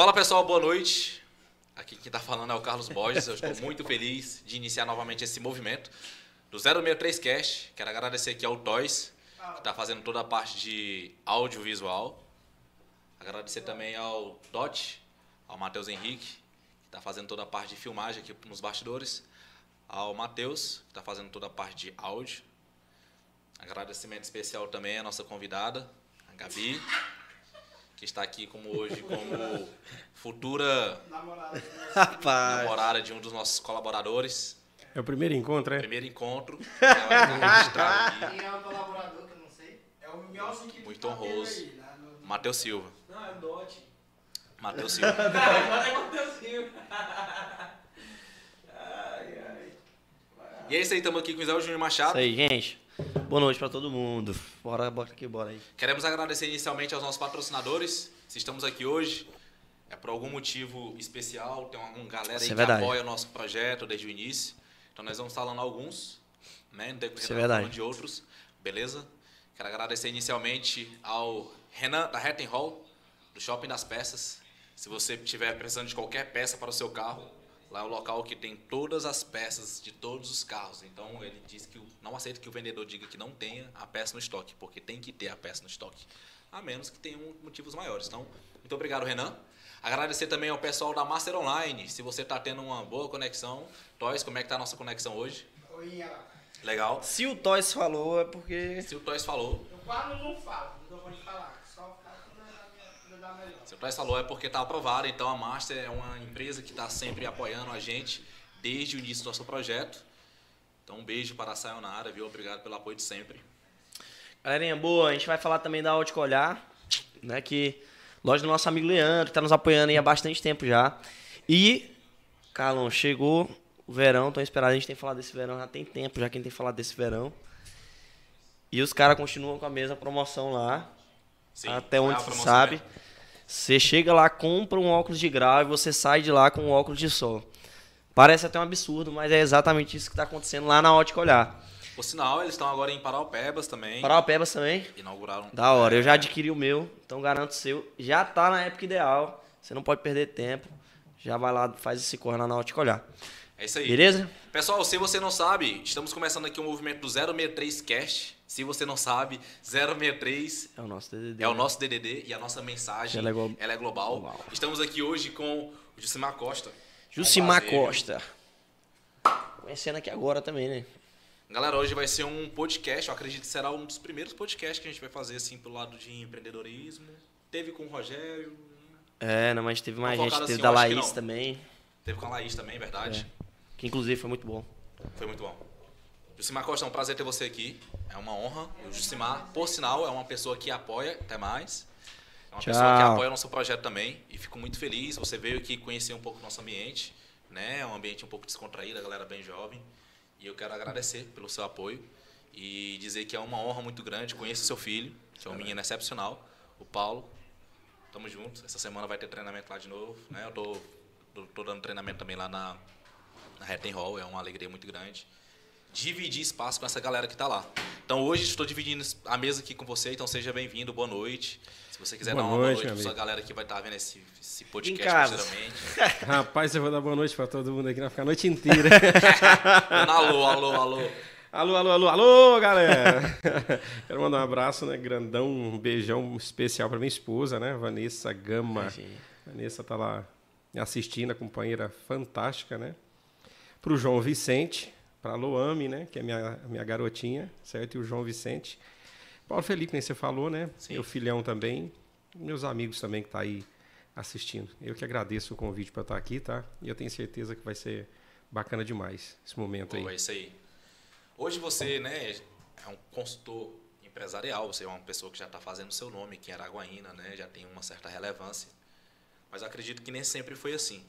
Fala pessoal, boa noite. Aqui quem está falando é o Carlos Borges. Eu estou muito feliz de iniciar novamente esse movimento do 063 Cast. Quero agradecer aqui ao Toys, que está fazendo toda a parte de audiovisual. Agradecer também ao Dot, ao Matheus Henrique, que está fazendo toda a parte de filmagem aqui nos bastidores. Ao Matheus, que está fazendo toda a parte de áudio. Agradecimento especial também à nossa convidada, a Gabi, que está aqui como hoje como futura Namorada. Rapaz. namorada de um dos nossos colaboradores. É o primeiro encontro, é? Primeiro encontro. Quem é o colaborador que eu não sei? É o Miguelson que Muito tá honroso. aí, né? No- Matheus Silva. Não, é dote. Matheus Silva. Agora é Mateuzinho. Ai, ai. E é isso aí, estamos aqui com o Isabel Júnior Machado. Isso aí, gente. Boa noite pra todo mundo. Bora, bora aqui, bora aí. Queremos agradecer inicialmente aos nossos patrocinadores. Se estamos aqui hoje, é por algum motivo especial. Tem uma, uma galera aí é que verdade. apoia o nosso projeto desde o início. Então nós vamos falando alguns, né? No decorrer é falando de outros. Beleza? Quero agradecer inicialmente ao Renan da Hatton Hall, do Shopping das Peças. Se você estiver precisando de qualquer peça para o seu carro, lá é o local que tem todas as peças de todos os carros. Então ele diz que não aceita que o vendedor diga que não tenha a peça no estoque, porque tem que ter a peça no estoque. A menos que tenham motivos maiores. Então, muito obrigado, Renan. Agradecer também ao pessoal da Master Online. Se você está tendo uma boa conexão, Toys, como é que tá a nossa conexão hoje? Oi. Legal. Se o Toys falou, é porque. Se o Toys falou, Eu quase não falo, não te falar. Só falo quando é da minha- quando é é porque está aprovado. Então a Master é uma empresa que está sempre apoiando a gente desde o início do nosso projeto. Então um beijo para a Sayonara, viu? Obrigado pelo apoio de sempre. Galerinha boa, a gente vai falar também da Ótica Olhar, né? Que loja do nosso amigo Leandro, que tá nos apoiando aí há bastante tempo já. E, Carlão, chegou o verão, tô esperando, a gente tem falado desse verão, já tem tempo já quem tem falado desse verão. E os caras continuam com a mesma promoção lá. Sim, até é onde a se promoção sabe. mesmo? Você chega lá, compra um óculos de grau e você sai de lá com um óculos de sol. Parece até um absurdo, mas é exatamente isso que está acontecendo lá na Ótica Olhar. Por sinal, eles estão agora em Paraupebas também. Paraupebas também, Inauguraram. da hora. Eu já É, adquiri o meu, então garanto o seu. Já tá na época ideal, você não pode perder tempo. Já vai lá, faz esse corre lá na Ótica Olhar. É isso aí. Beleza? Pessoal, se você não sabe, estamos começando aqui o movimento do 063 Cast. Se você não sabe, 063 É o nosso DDD. é o nosso DDD e a nossa mensagem Ela é glo- ela é global. global. Estamos aqui hoje com o Jucimar Costa. Jucimar É um Costa. Conhecendo aqui agora também, né? Galera, hoje vai ser um podcast, eu acredito que será um dos primeiros podcasts que a gente vai fazer assim pelo lado de empreendedorismo. Teve com o Rogério, É, não, mas teve mais gente. Teve assim, da Laís também, teve com a Laís também, verdade. que inclusive foi muito bom. Foi muito bom. Jucimar Costa, é um prazer ter você aqui. É uma honra. O Jucimar, por sinal, é uma pessoa que apoia, até mais. É uma Tchau. pessoa que apoia o nosso projeto também. E fico muito feliz. Você veio aqui conhecer um pouco o nosso ambiente. Né? É um ambiente um pouco descontraído, a galera bem jovem. E eu quero agradecer pelo seu apoio. E dizer que é uma honra muito grande. Conheço seu filho, que é um menino excepcional, o Paulo. Tamo junto. Essa semana vai ter treinamento lá de novo. Né? Eu tô, tô, tô dando treinamento também lá na, na Hatton Hall. É uma alegria muito grande dividir espaço com essa galera que está lá. Então hoje estou dividindo a mesa aqui com você, então seja bem-vindo, boa noite. Se você quiser Boa dar uma boa noite, noite meu para sua amigo. galera que vai estar vendo esse, esse podcast Em casa. posteriormente. Rapaz, eu vou dar boa noite pra todo mundo aqui, vai ficar a noite inteira. Alô, alô, alô. alô, alô, alô, alô, galera! Quero mandar um abraço, né, grandão, um beijão especial pra minha esposa, né, Vanessa Gama. Sim. Vanessa tá lá me assistindo, a companheira fantástica, né? Pro João Vicente, pra Loame, né, que é minha, minha garotinha, certo? E o João Vicente. Paulo Felipe, nem você falou, né? Sim. Meu filhão também. Meus amigos também que tá aí assistindo. Eu que agradeço o convite para estar aqui, tá? E eu tenho certeza que vai ser bacana demais esse momento aí. É isso aí. Hoje você, né, é um consultor empresarial, você é uma pessoa que já está fazendo seu nome aqui em Araguaína, né, já tem uma certa relevância. Mas acredito que nem sempre foi assim,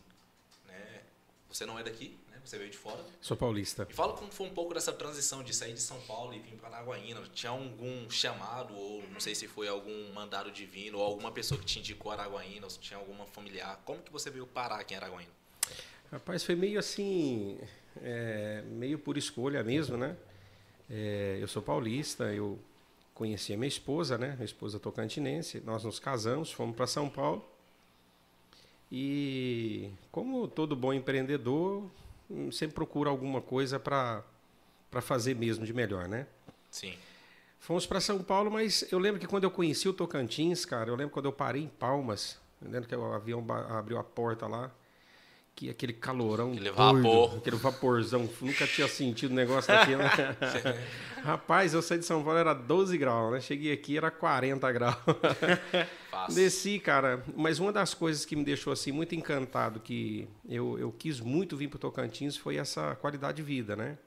né? Você não é daqui? Você veio de fora. Sou paulista. Me fala como foi um pouco dessa transição de sair de São Paulo e vir para Araguaína. Tinha algum chamado, ou não sei se foi algum mandado divino, ou alguma pessoa que te indicou Araguaína, ou se tinha alguma familiar. Como que você veio parar aqui em Araguaína? Rapaz, foi meio assim, é, meio por escolha mesmo, né? É, eu sou paulista, eu conheci a minha esposa, né? Minha esposa tocantinense. Nós nos casamos, fomos para São Paulo. E como todo bom empreendedor, sempre procura alguma coisa para fazer mesmo de melhor, né? Sim. Fomos para São Paulo, mas eu lembro que quando eu conheci o Tocantins, cara, eu lembro quando eu parei em Palmas, eu lembro que o avião abriu a porta lá, que aquele calorão Aquele doido, vapor. aquele vaporzão, nunca tinha sentido um negócio daquele. né? Rapaz, eu saí de São Paulo, era 12 graus, né? Cheguei aqui, era 40 graus. Desci, cara, mas uma das coisas que me deixou assim muito encantado, que eu, eu quis muito vir para Tocantins, foi essa qualidade de vida, né?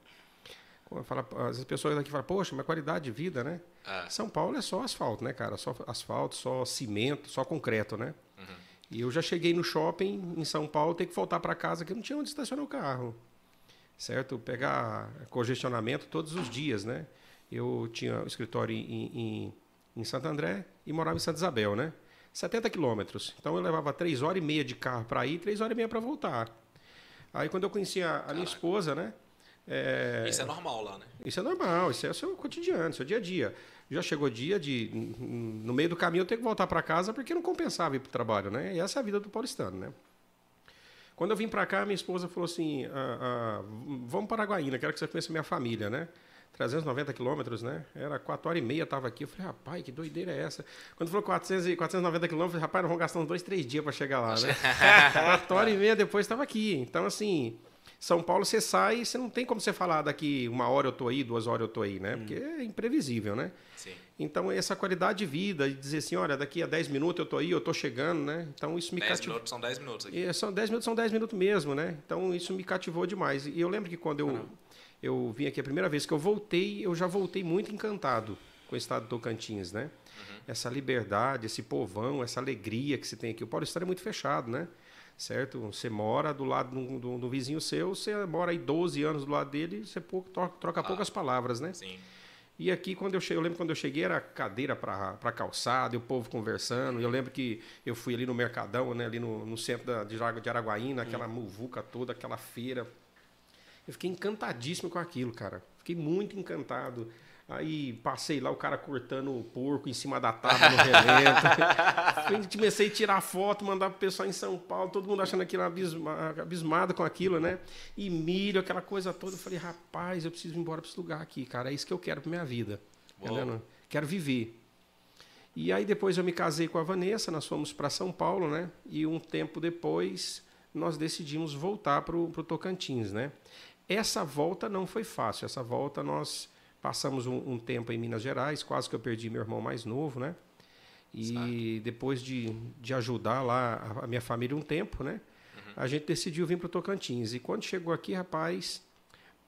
As pessoas daqui falam, poxa, mas qualidade de vida, né? É. São Paulo é só asfalto, né, cara? Só asfalto, só cimento, só concreto, né? E eu já cheguei no shopping em São Paulo, ter que voltar para casa, que não tinha onde estacionar o carro. Certo? Pegar congestionamento todos os dias, né? Eu tinha um escritório em, em, em Santo André e morava em Santa Isabel, né? 70 quilômetros. Então eu levava três horas e meia de carro para ir, três horas e meia para voltar. Aí quando eu conheci a, a minha esposa, né? É, Isso é normal lá, né? isso é normal, isso é o seu cotidiano, seu dia a dia. Já chegou dia de, no meio do caminho, eu ter que voltar para casa porque não compensava ir para o trabalho, né? E essa é a vida do paulistano, né? Quando eu vim para cá, minha esposa falou assim: ah, ah, vamos para Araguaína, quero que você conheça minha família, né? 390 quilômetros, né? Era 4 horas e meia, estava aqui. Eu falei, rapaz, que doideira é essa? Quando falou 400, e 490 quilômetros, eu falei, rapaz, nós vamos gastar uns dois, três dias para chegar lá, né? 4 horas e meia depois estava aqui. Então, assim, São Paulo você sai e você não tem como você falar daqui uma hora eu tô aí, duas horas eu tô aí, né? Porque é imprevisível, né? Sim. Então, essa qualidade de vida, de dizer assim, olha, daqui a 10 minutos eu tô aí, eu tô chegando, né? Então, isso me 10 cativou. minutos são 10 minutos aqui. E são 10 minutos, são 10 minutos mesmo, né? Então isso me cativou demais. E eu lembro que quando eu, eu vim aqui a primeira vez que eu voltei, eu já voltei muito encantado com o estado do Tocantins, né? Essa liberdade, esse povão, essa alegria que se tem aqui. O Paulistano é muito fechado, né? Certo? Você mora do lado do, do- do vizinho seu, você mora aí 12 anos do lado dele, você pouco, troca, troca poucas palavras, né? Sim. E aqui, quando eu cheguei, eu lembro quando eu cheguei, era cadeira para calçada, e o povo conversando. Eu lembro que eu fui ali no Mercadão, né, ali no, no centro da, de de Araguaína, aquela muvuca toda, aquela feira. Eu fiquei encantadíssimo com aquilo, cara. Fiquei muito encantado. Aí passei lá, o cara cortando o porco em cima da tábua no relento. Comecei a tirar foto, mandar pro pessoal em São Paulo, todo mundo achando aquilo abisma, abismado com aquilo, né? E milho, aquela coisa toda. Eu falei, rapaz, eu preciso ir embora para esse lugar aqui, cara. É isso que eu quero pra minha vida. Quero viver. E aí depois eu me casei com a Vanessa, nós fomos para São Paulo, né? E um tempo depois nós decidimos voltar para o Tocantins, né? Essa volta não foi fácil. Essa volta nós passamos um, um tempo em Minas Gerais, quase que eu perdi meu irmão mais novo, né? E depois de, de ajudar lá a, minha família um tempo, né? A gente decidiu vir para o Tocantins. E quando chegou aqui, rapaz,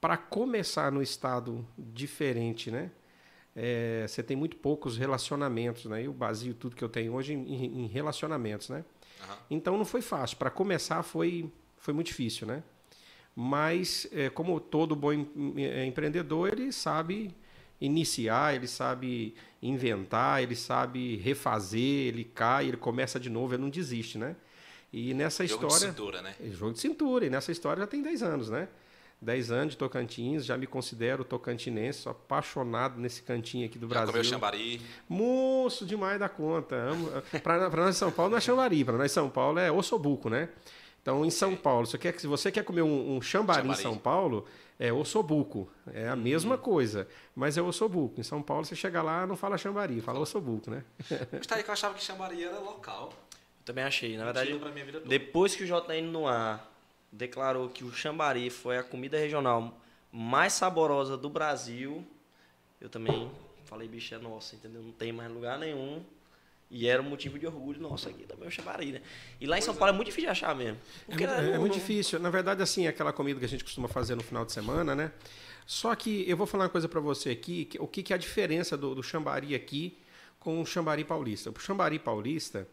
para começar no estado diferente, né? É, você tem muito poucos relacionamentos, né? Eu baseio tudo que eu tenho hoje em, em- relacionamentos, né? Aham. Então não foi fácil. Para começar foi, foi muito difícil, né? Mas é, como todo bom é, empreendedor, ele sabe iniciar, ele sabe inventar, ele sabe refazer, ele cai, ele começa de novo, ele não desiste, né? E nessa Jogo de história cintura, né? é jogo de cintura. E nessa história já tem 10 anos, né? 10 anos de Tocantins, já me considero tocantinense, sou apaixonado nesse cantinho aqui do Já Brasil. comeu chambari. Moço demais da conta. Para nós de São Paulo não é chambari, para nós de São Paulo é ossobuco, né? Então, em São Paulo, se, quer, se você quer comer um, um chambari, Chambari. em São Paulo, é ossobuco. É a mesma coisa, mas é ossobuco. Em São Paulo, você chega lá, não fala chambari, fala ossobuco, né? Está aí que eu achava que chambari era local. Eu também achei. Na verdade, depois que o JN no ar declarou que o chambari foi a comida regional mais saborosa do Brasil, eu também falei, bicho, é nossa, entendeu? Não tem mais lugar nenhum. E era um motivo de orgulho nosso aqui também, o chambari, né? E lá em São Paulo é muito difícil de achar mesmo. É, muito- não- é muito não- difícil. Na verdade, assim, é aquela comida que a gente costuma fazer no final de semana, né? Só que eu vou falar uma coisa para você aqui, que- o que, que é a diferença do, do chambari aqui com o chambari paulista. O chambari paulista,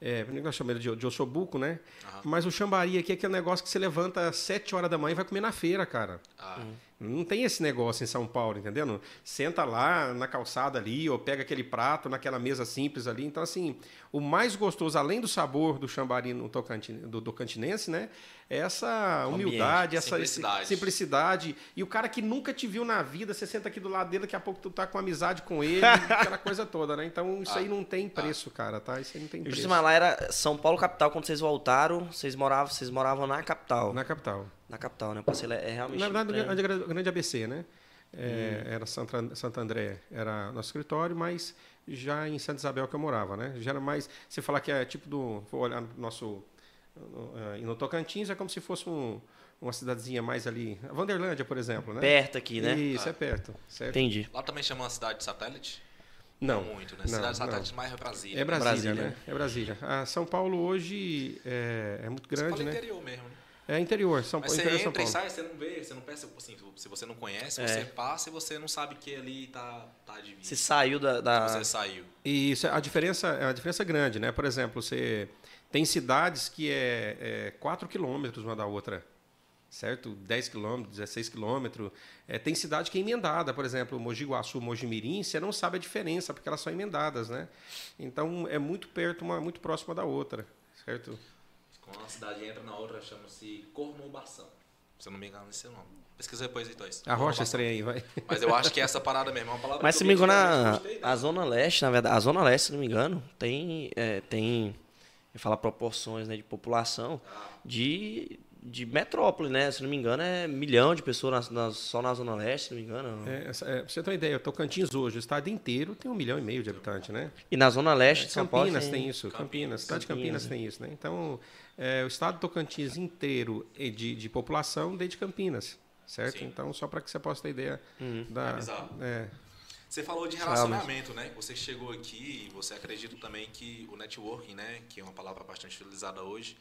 é, nós chamamos ele de, de ossobuco, né? Mas o chambari aqui é aquele negócio que você levanta às 7 horas da manhã e vai comer na feira, cara. Ah, Não tem esse negócio em São Paulo, entendeu? Senta lá na calçada ali, ou pega aquele prato naquela mesa simples ali. Então, assim, o mais gostoso, além do sabor do chambari no Tocantin, do, do cantinense, né? É essa humildade, essa Simplicidade. simplicidade. E o cara que nunca te viu na vida, você senta aqui do lado dele, daqui a pouco tu tá com amizade com ele, aquela coisa toda, né? Então, isso Ah. aí não tem preço, cara, tá? Isso aí não tem Eu preço. Lá era São Paulo capital. Quando vocês voltaram, vocês moravam, vocês moravam na capital. Na, Na capital. capital, né? Eu passei é realmente. Na verdade, é, grande, grande ABC, né? É, Era Santa, Santo André, era nosso escritório, mas já em Santa Isabel que eu morava, né? Já era mais. Você falar que é tipo do. Vou olhar no nosso. no- eh, no Tocantins é como se fosse um- uma cidadezinha mais ali. A Vanderlândia, por exemplo, né? perto aqui, né? Isso, é perto. Certo? Entendi. Lá também chama uma cidade de satélite? Não. muito, né? não, cidade não. satélite mais é Brasília. É Brasília, Brasília. né? É Brasília. A São Paulo hoje é, é muito Você grande, fala né? interior mesmo, né? É interior, São Mas Paulo. você interior de São entra e Paulo. sai, você não vê, você não pensa, assim, se você não conhece, É. você passa e você não sabe que ali tá, tá divino. Você saiu da. da- Você saiu. E isso, a diferença é a diferença é grande, né? Por exemplo, você tem cidades que é, é 4 quilômetros uma da outra, certo? 10 quilômetros, 16 quilômetros. É, tem cidade que é emendada, por exemplo, Mogi Guaçu, Mogi Mirim, você não sabe a diferença, porque elas são emendadas, né? Então, é muito perto, uma, muito próxima da outra, certo? Quando uma cidade entra na outra, chama-se Cornubação. Se eu não me engano, esse é o nome. Pesquisa depois, então. isso. A rocha estranha aí, vai. Mas eu acho que é essa parada mesmo, é uma palavra Mas que se eu me engano, a, gostei, né? a Zona Leste, na verdade, a Zona Leste, se não me engano, tem. É, tem eu falar proporções né, de população de, de metrópole, né? Se não me engano, é milhão de pessoas na- na- só na Zona Leste, se não me engano. É, é, pra você ter uma ideia, Tocantins hoje, o estado inteiro tem um milhão e meio de habitantes, né? E na Zona Leste de São Paulo. Campinas tem isso, Campinas, cidade de Campinas Campinas, tem isso, né? Então, é, o estado do Tocantins inteiro é de, de população desde Campinas, certo? Sim. Então, só para que você possa ter ideia Uhum. da... É é, Você falou de relacionamento, né? Você chegou aqui e você acredita também que o networking, né? Que é uma palavra bastante utilizada hoje,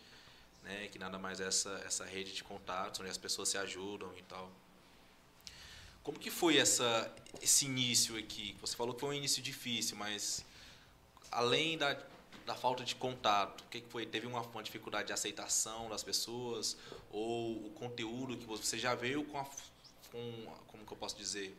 né? Que nada mais é essa, essa rede de contatos, onde as pessoas se ajudam e tal. Como que foi essa, esse início aqui? Você falou que foi um início difícil, mas além da, da falta de contato, o que, que foi? Teve uma, uma dificuldade de aceitação das pessoas? Ou o conteúdo que você já veio com, a, com como que eu posso dizer?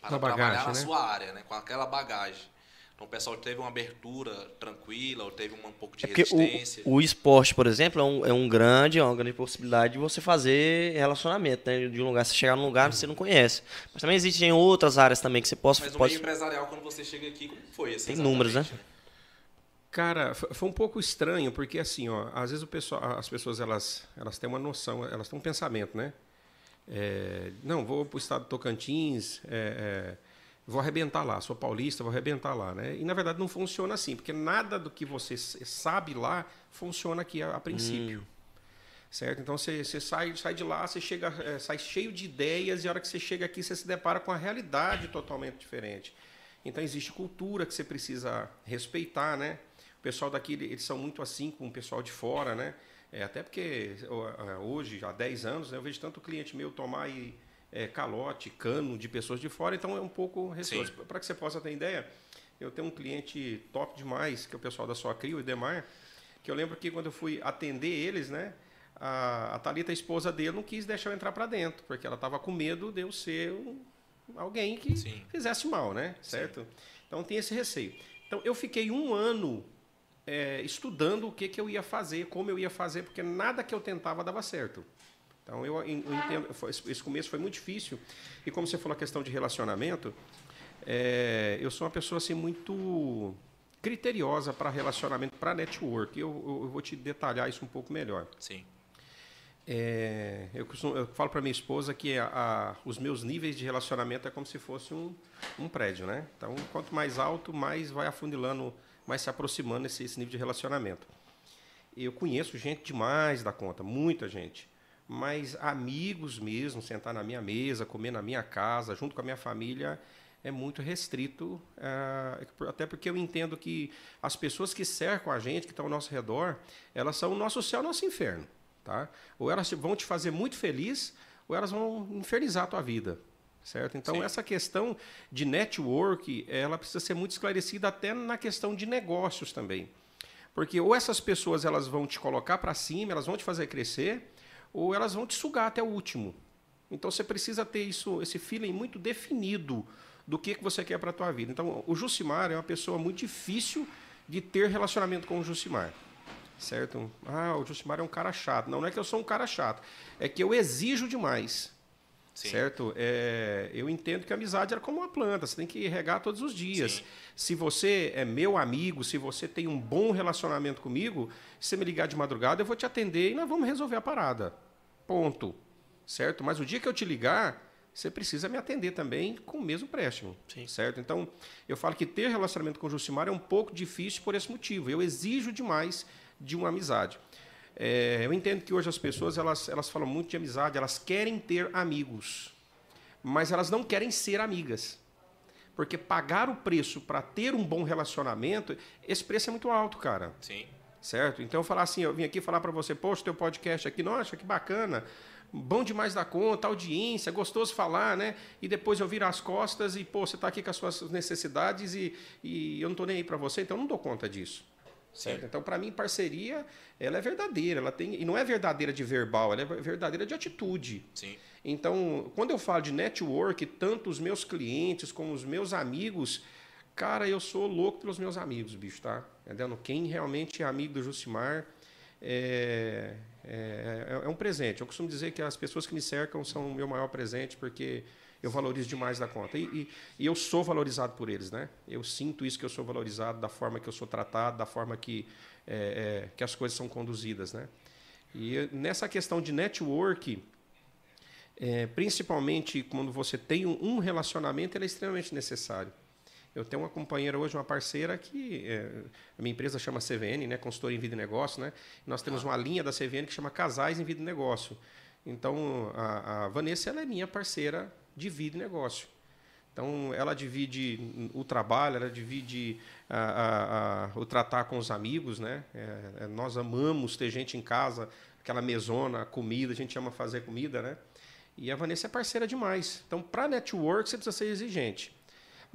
Para trabalhar bagagem, na né? sua área, né? Com aquela bagagem. Então o pessoal teve uma abertura tranquila, ou teve uma- um pouco de É porque resistência. o, o esporte, por exemplo, é um, é um grande, é uma grande possibilidade de você fazer relacionamento, né? De um lugar, você chegar num lugar que você não conhece. Mas também existem outras áreas também que você possa. Mas no pode, meio empresarial, quando você chega aqui, como foi? Assim, Tem números, né? Cara, foi um pouco estranho, porque assim, ó, às vezes o pessoal, as pessoas elas, elas têm uma noção, elas têm um pensamento, né? É, não, vou para o estado do Tocantins, é, é, vou arrebentar lá, sou paulista, vou arrebentar lá, né? E na verdade não funciona assim, porque nada do que você sabe lá funciona aqui a, a princípio. Certo? Então você, você sai, sai de lá, você chega, é, sai cheio de ideias e a hora que você chega aqui você se depara com a realidade totalmente diferente. Então existe cultura que você precisa respeitar, né? O pessoal daqui eles são muito assim com o pessoal de fora, né? É, até porque hoje, há 10 anos, né, eu vejo tanto cliente meu tomar aí, é, calote, cano de pessoas de fora, então é um pouco receoso. Para que você possa ter ideia, eu tenho um cliente top demais, que é o pessoal da sua Crio, o Edemar, que eu lembro que quando eu fui atender eles, né? A, a Thalita, a esposa dele, não quis deixar eu entrar para dentro, porque ela estava com medo de eu ser um- alguém que Sim. fizesse mal, né? Certo? Então tem esse receio. Então eu fiquei um ano é, estudando o que, que eu ia fazer, como eu ia fazer, porque nada que eu tentava dava certo. Então eu, eu entendo, esse começo foi muito difícil. E como você falou a questão de relacionamento, é, eu sou uma pessoa assim muito criteriosa para relacionamento, para network. Eu, eu, eu vou te detalhar isso um pouco melhor. Sim. É, eu, costumo- eu falo para minha esposa que a- a- os meus níveis de relacionamento é como se fosse um, um prédio, né? Então, quanto mais alto, mais vai afunilando, mais se aproximando esse, esse nível de relacionamento. Eu conheço gente demais da conta, muita gente. Mas amigos mesmo, sentar na minha mesa, comer na minha casa, junto com a minha família, é muito restrito. ah, até porque eu entendo que as pessoas que cercam a gente, que estão ao nosso redor, elas são o nosso céu, o nosso inferno. Tá? Ou elas vão te fazer muito feliz, ou elas vão infernizar a tua vida. Certo? Então, Sim. essa questão de network, ela precisa ser muito esclarecida até na questão de negócios também. Porque ou essas pessoas elas vão te colocar para cima, elas vão te fazer crescer, ou elas vão te sugar até o último. Então você precisa ter isso, esse feeling muito definido do que, que você quer para a tua vida. Então o Jucimar é uma pessoa muito difícil de ter relacionamento com o Jucimar. Certo? Ah, o Jucimar é um cara chato. Não, não é que eu sou um cara chato. É que eu exijo demais. Sim. Certo? É, eu entendo que a amizade é como uma planta, você tem que regar todos os dias. Sim. Se você é meu amigo, se você tem um bom relacionamento comigo, se você me ligar de madrugada, eu vou te atender e nós vamos resolver a parada. Ponto. Certo? Mas o dia que eu te ligar, você precisa me atender também com o mesmo préstimo. Sim. Certo? Então, eu falo que ter relacionamento com o Jucimar é um pouco difícil por esse motivo. Eu exijo demais de uma amizade. É, eu entendo que hoje as pessoas elas, elas falam muito de amizade, elas querem ter amigos, mas elas não querem ser amigas. Porque pagar o preço para ter um bom relacionamento, esse preço é muito alto, cara. Sim. Certo? Então eu falar assim, eu vim aqui falar para você, poxa, teu podcast aqui, nossa, que bacana, bom demais da conta, audiência, gostoso falar, né? E depois eu viro as costas e, pô, você está aqui com as suas necessidades e, e eu não estou nem aí para você, então eu não dou conta disso. Certo? Então, para mim, parceria, ela é verdadeira, ela tem e não é verdadeira de verbal, ela é verdadeira de atitude. Sim. Então, quando eu falo de network, tanto os meus clientes como os meus amigos, cara, eu sou louco pelos meus amigos, bicho, tá? Entendendo? Quem realmente é amigo do Jucimar é, é, é um presente. Eu costumo dizer que as pessoas que me cercam são o meu maior presente, porque eu valorizo demais da conta. E, e, e, eu sou valorizado por eles, né? Eu sinto isso que eu sou valorizado da forma que eu sou tratado, da forma que, é, é, que as coisas são conduzidas, né? E nessa questão de network, é, principalmente quando você tem um relacionamento, ele é extremamente necessário. Eu tenho uma companheira hoje, uma parceira que é, a minha empresa chama CVN, né, consultoria em vida e negócio, né? Nós temos uma linha da CVN que chama Casais em Vida e Negócio. Então a, a Vanessa ela é minha parceira de vida e negócio. Então, ela divide o trabalho, ela divide a, a, a, o tratar com os amigos. Né? É, nós amamos ter gente em casa, aquela mesona, comida, a gente ama fazer comida. Né? E a Vanessa é parceira demais. Então, para network, você precisa ser exigente.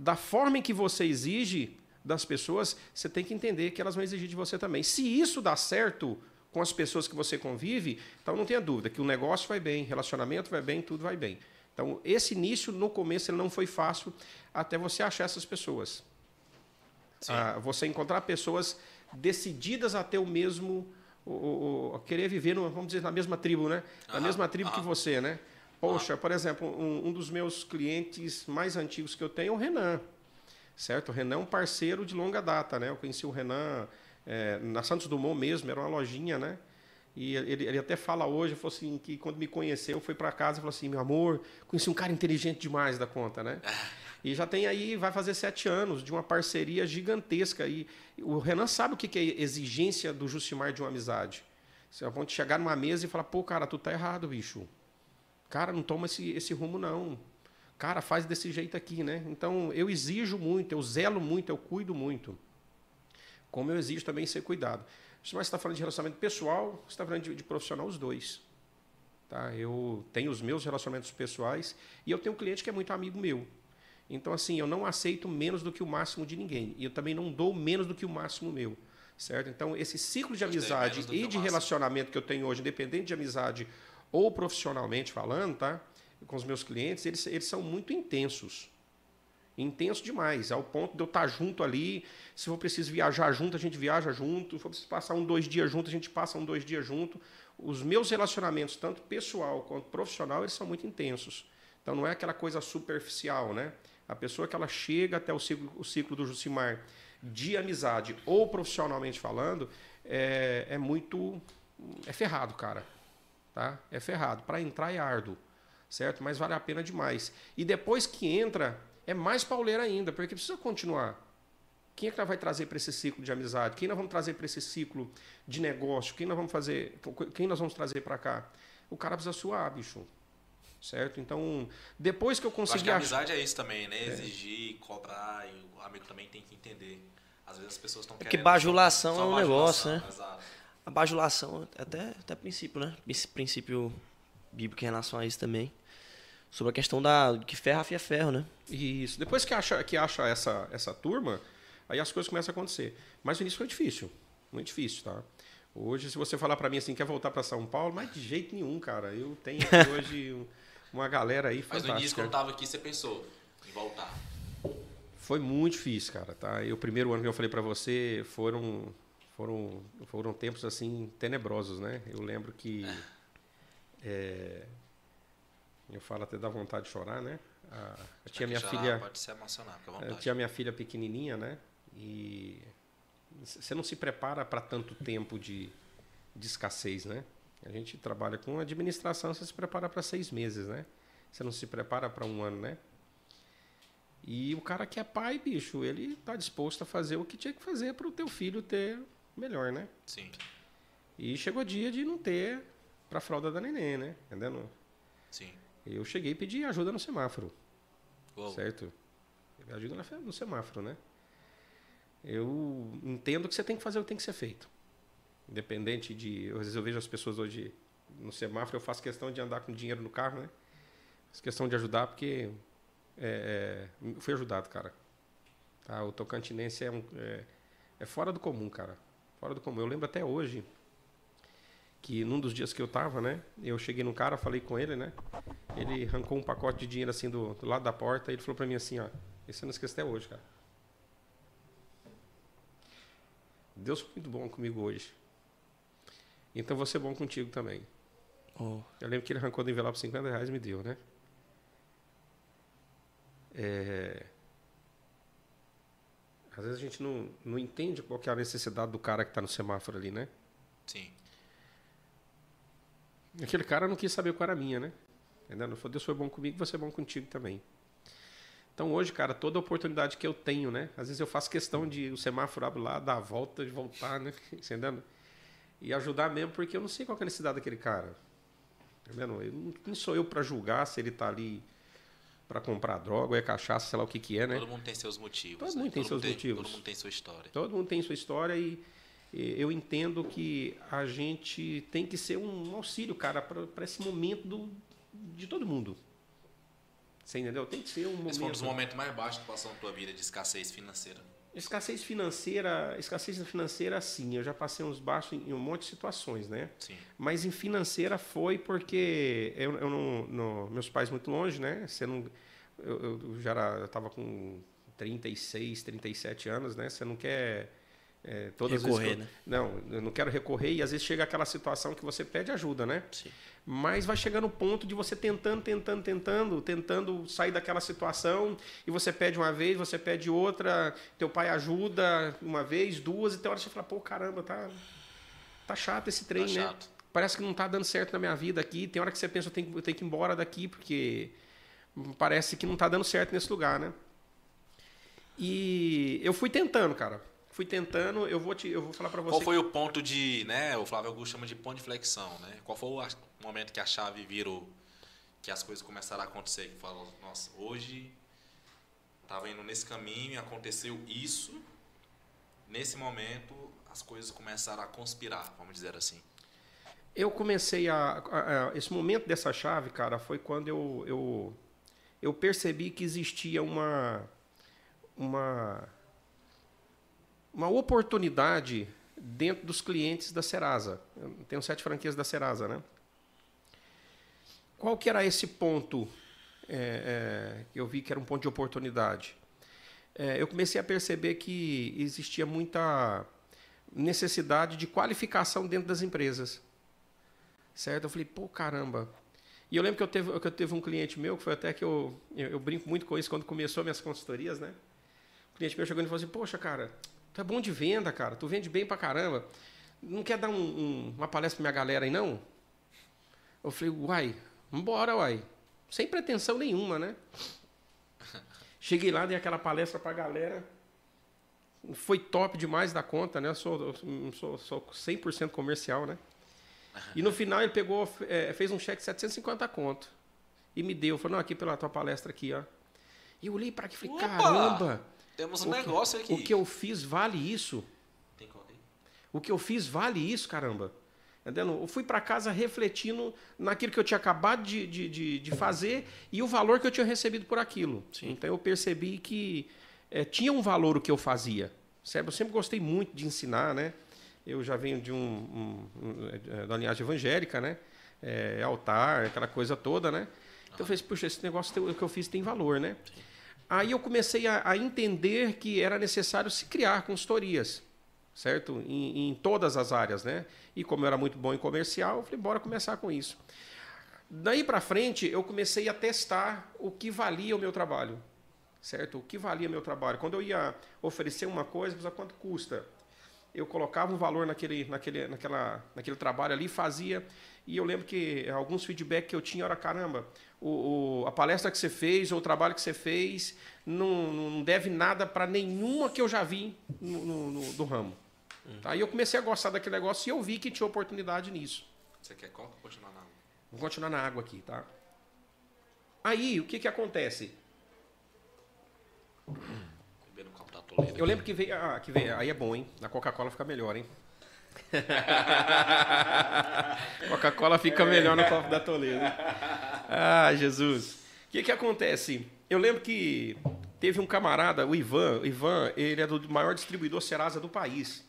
Da forma em que você exige das pessoas, você tem que entender que elas vão exigir de você também. Se isso dá certo com as pessoas que você convive, então não tenha dúvida que o negócio vai bem, relacionamento vai bem, tudo vai bem. Então, esse início, no começo, ele não foi fácil até você achar essas pessoas. Ah, você encontrar pessoas decididas a ter o mesmo. O, o, o querer viver, no, vamos dizer, na mesma tribo, né? Na Aham, mesma tribo que aham. você, né? Poxa, por exemplo, um, um dos meus clientes mais antigos que eu tenho é o Renan. Certo? O Renan é um parceiro de longa data, né? Eu conheci o Renan eh, na Santos Dumont mesmo, era uma lojinha, né? E ele, ele até fala hoje, falou assim, que quando me conheceu, foi para casa e falou assim, meu amor, conheci um cara inteligente demais da conta, né? E já tem aí, vai fazer sete anos de uma parceria gigantesca. E o Renan sabe o que é exigência do Jucimar de uma amizade. Você vai chegar numa mesa e falar, pô, cara, tu tá errado, bicho. Cara, não toma esse, esse rumo, não. Cara, faz desse jeito aqui, né? Então, eu exijo muito, eu zelo muito, eu cuido muito. Como eu exijo também ser cuidado. Se você está falando de relacionamento pessoal, você está falando de, de profissional, os dois. Tá? Eu tenho os meus relacionamentos pessoais e eu tenho um cliente que é muito amigo meu. Então, assim, eu não aceito menos do que o máximo de ninguém. E eu também não dou menos do que o máximo meu. Certo? Então, esse ciclo de amizade e de relacionamento que eu tenho hoje, independente de amizade ou profissionalmente falando, tá? com os meus clientes, eles, eles são muito intensos. Intenso demais, ao ponto de eu estar junto ali. Se for preciso viajar junto, a gente viaja junto. Se for preciso passar um, dois dias junto, a gente passa um, dois dias junto. Os meus relacionamentos, tanto pessoal quanto profissional, eles são muito intensos. Então não é aquela coisa superficial, né? A pessoa que ela chega até o ciclo, o ciclo do Jucimar de amizade ou profissionalmente falando, é, é muito. É ferrado, cara. Tá? É ferrado. Para entrar é árduo, certo? Mas vale a pena demais. E depois que entra, é mais pauleira ainda, porque precisa continuar. Quem é que nós vai trazer para esse ciclo de amizade? Quem nós vamos trazer para esse ciclo de negócio? Quem nós vamos fazer? Quem nós vamos trazer para cá? O cara precisa suar, bicho. Certo? Então, depois que eu Eu acho que conseguir a amizade é isso também, né? Exigir, cobrar, e o amigo também tem que entender. Às vezes as pessoas estão É que querendo. bajulação só é um bajulação, negócio, né? Exato. A bajulação, até, até princípio, né? Esse princípio bíblico em relação a isso também. Sobre a questão da que ferro afia ferro, né? Isso. Depois que acha, que acha essa, essa turma, aí as coisas começam a acontecer. Mas o início foi difícil. Muito difícil, tá? Hoje, se você falar para mim assim, quer voltar para São Paulo, mas de jeito nenhum, cara. Eu tenho aqui hoje um, uma galera aí Mas fantástica. no início, quando tava aqui, você pensou em voltar. Foi muito difícil, cara, tá? E o primeiro ano que eu falei pra você foram foram foram tempos assim tenebrosos, né? Eu lembro que é, eu falo até da vontade de chorar, né? A, eu tinha minha filha Pode se emocionar, fica à eu tinha minha filha pequenininha, né? E você não se prepara para tanto tempo de, de escassez, né? A gente trabalha com administração, você se prepara para seis meses, né? Você não se prepara para um ano, né? E o cara que é pai, bicho, ele tá disposto a fazer o que tinha que fazer para o teu filho ter melhor, né? Sim, E chegou o dia de não ter para fralda da neném, né? Entendendo? sim. Eu cheguei e pedi ajuda no semáforo. Uou. Certo? Ajuda no semáforo, né? Eu entendo que você tem que fazer o que tem que ser feito. Independente de. Às vezes eu vejo as pessoas hoje no semáforo, eu faço questão de andar com dinheiro no carro, né? Faço questão de ajudar porque é, é, fui ajudado, cara. Tá? O tocantinense é, um, é, é fora do comum, cara. Fora do comum. Eu lembro até hoje que num dos dias que eu tava, né? Eu cheguei num cara, falei com ele, né? Ele arrancou um pacote de dinheiro assim do, do lado da porta e ele falou pra mim assim, ó, esse eu não esqueço até hoje, cara. Deus foi muito bom comigo hoje. Então vou ser bom contigo também. Oh, Eu lembro que ele arrancou do envelope 50 reais e me deu, né? É... Às vezes a gente não, não entende qual que é a necessidade do cara que está no semáforo ali, né? Sim. Aquele cara não quis saber qual era a minha, né? Entendeu? Falou, Deus foi bom comigo, você é bom contigo também. Então hoje, cara, toda oportunidade que eu tenho, né? Às vezes eu faço questão de o semáforo abre lá, dar a volta, de voltar, né? Entendendo? E ajudar mesmo, porque eu não sei qual é a necessidade daquele cara. Entendendo? Eu não, quem sou eu para julgar se ele tá ali para comprar droga ou é cachaça, sei lá o que que é, né? Todo mundo tem seus motivos. Todo né? mundo tem seus motivos. Todo mundo tem sua história. Todo mundo tem sua história e, e eu entendo que a gente tem que ser um auxílio, cara, para esse momento do, de todo mundo. Você entendeu? Tem que ser um Esse foi um dos momento. momentos mais baixos que passou na tua vida de escassez financeira. Escassez financeira, escassez financeira, sim. Eu já passei uns baixos em, em um monte de situações, né? Sim. Mas em financeira foi porque eu, eu não, não- meus pais muito longe, né? Você não, eu, eu já era, eu tava com 36, 37 anos, né? Você não quer é, todas as Recorrer, vezes né? eu- Não, eu não quero recorrer e às vezes chega aquela situação que você pede ajuda, né? sim. Mas vai chegando o ponto de você tentando, tentando, tentando, tentando sair daquela situação e você pede uma vez, você pede outra, teu pai ajuda uma vez, duas, e tem hora que você fala, pô, caramba, tá, tá chato esse trem, Tá né? chato. Parece que não tá dando certo na minha vida aqui. Tem hora que você pensa, eu tenho, que- eu tenho que ir embora daqui, porque parece que não tá dando certo nesse lugar, né? E eu fui tentando, cara. Fui tentando, eu vou, te, eu vou falar pra você. Qual foi o ponto de, né, o Flávio Augusto chama de ponto de flexão, né? Qual foi o momento que a chave virou, que as coisas começaram a acontecer, que falou, nossa, hoje tava indo nesse caminho e aconteceu isso, nesse momento as coisas começaram a conspirar, vamos dizer assim. Eu comecei a, a- a- Esse momento dessa chave, cara, foi quando eu, eu, eu percebi que existia uma. Uma. Uma oportunidade dentro dos clientes da Serasa. Eu tenho sete franquias da Serasa, né? Qual que era esse ponto é, é, que eu vi que era um ponto de oportunidade? É, eu comecei a perceber que existia muita necessidade de qualificação dentro das empresas certo? Eu falei, pô, caramba. E eu lembro que eu teve, que eu teve um cliente meu, que foi até que eu, eu, eu brinco muito com isso quando começou minhas consultorias, né? O cliente meu chegou e falou assim, poxa, cara, tu é bom de venda, cara, tu vende bem pra caramba. Não quer dar um- um- uma palestra pra minha galera aí, não? Eu falei, uai, vambora, uai. Sem pretensão nenhuma, né? Cheguei lá, dei aquela palestra pra galera. Foi top demais da conta, né? Eu sou, eu sou, sou 100% comercial, né? E no final ele pegou, é, fez um cheque de 750 conto. E me deu. Falou, não, aqui pela tua palestra aqui, ó. E eu olhei para aqui e falei, Opa! caramba! Temos um o que- negócio aqui. O que eu fiz vale isso? Tem? O que eu fiz vale isso, caramba. Entendendo? Eu fui para casa refletindo naquilo que eu tinha acabado de, de, de, de fazer e o valor que eu tinha recebido por aquilo. Então eu percebi que eh, tinha um valor o que eu fazia. Eu sempre gostei muito de ensinar, né? Eu já venho de um, um, um, eh, da linhagem evangélica, né? Eh, altar, aquela coisa toda, né? Então eu falei, assim, puxa, esse negócio que eu fiz tem valor, né? Aí eu comecei a, a entender que era necessário se criar consultorias, certo? Em, em todas as áreas, né? E como eu era muito bom em comercial, eu falei, bora começar com isso. Daí para frente, eu comecei a testar o que valia o meu trabalho, certo? O que valia meu trabalho. Quando eu ia oferecer uma coisa, eu quanto custa? Eu colocava um valor naquele, naquele, naquela, naquele trabalho ali, fazia. E eu lembro que alguns feedback que eu tinha era caramba, o, o- a palestra que você fez ou o trabalho que você fez não, não deve nada para nenhuma que eu já vi no, no- no- do ramo. Tá? E eu comecei a gostar daquele negócio e eu vi que tinha oportunidade nisso. Você quer coca ou continuar na água? Vou continuar na água aqui, tá? Aí, o que que acontece? Beber no copo da Toledo. Eu lembro que veio, ah, que veio, aí é bom, hein? Na Coca-Cola fica melhor, hein? Coca-Cola fica melhor no copo da Toledo. Ah, Jesus. O que que acontece? Eu lembro que teve um camarada, o Ivan, o Ivan, ele é do maior distribuidor Serasa do país.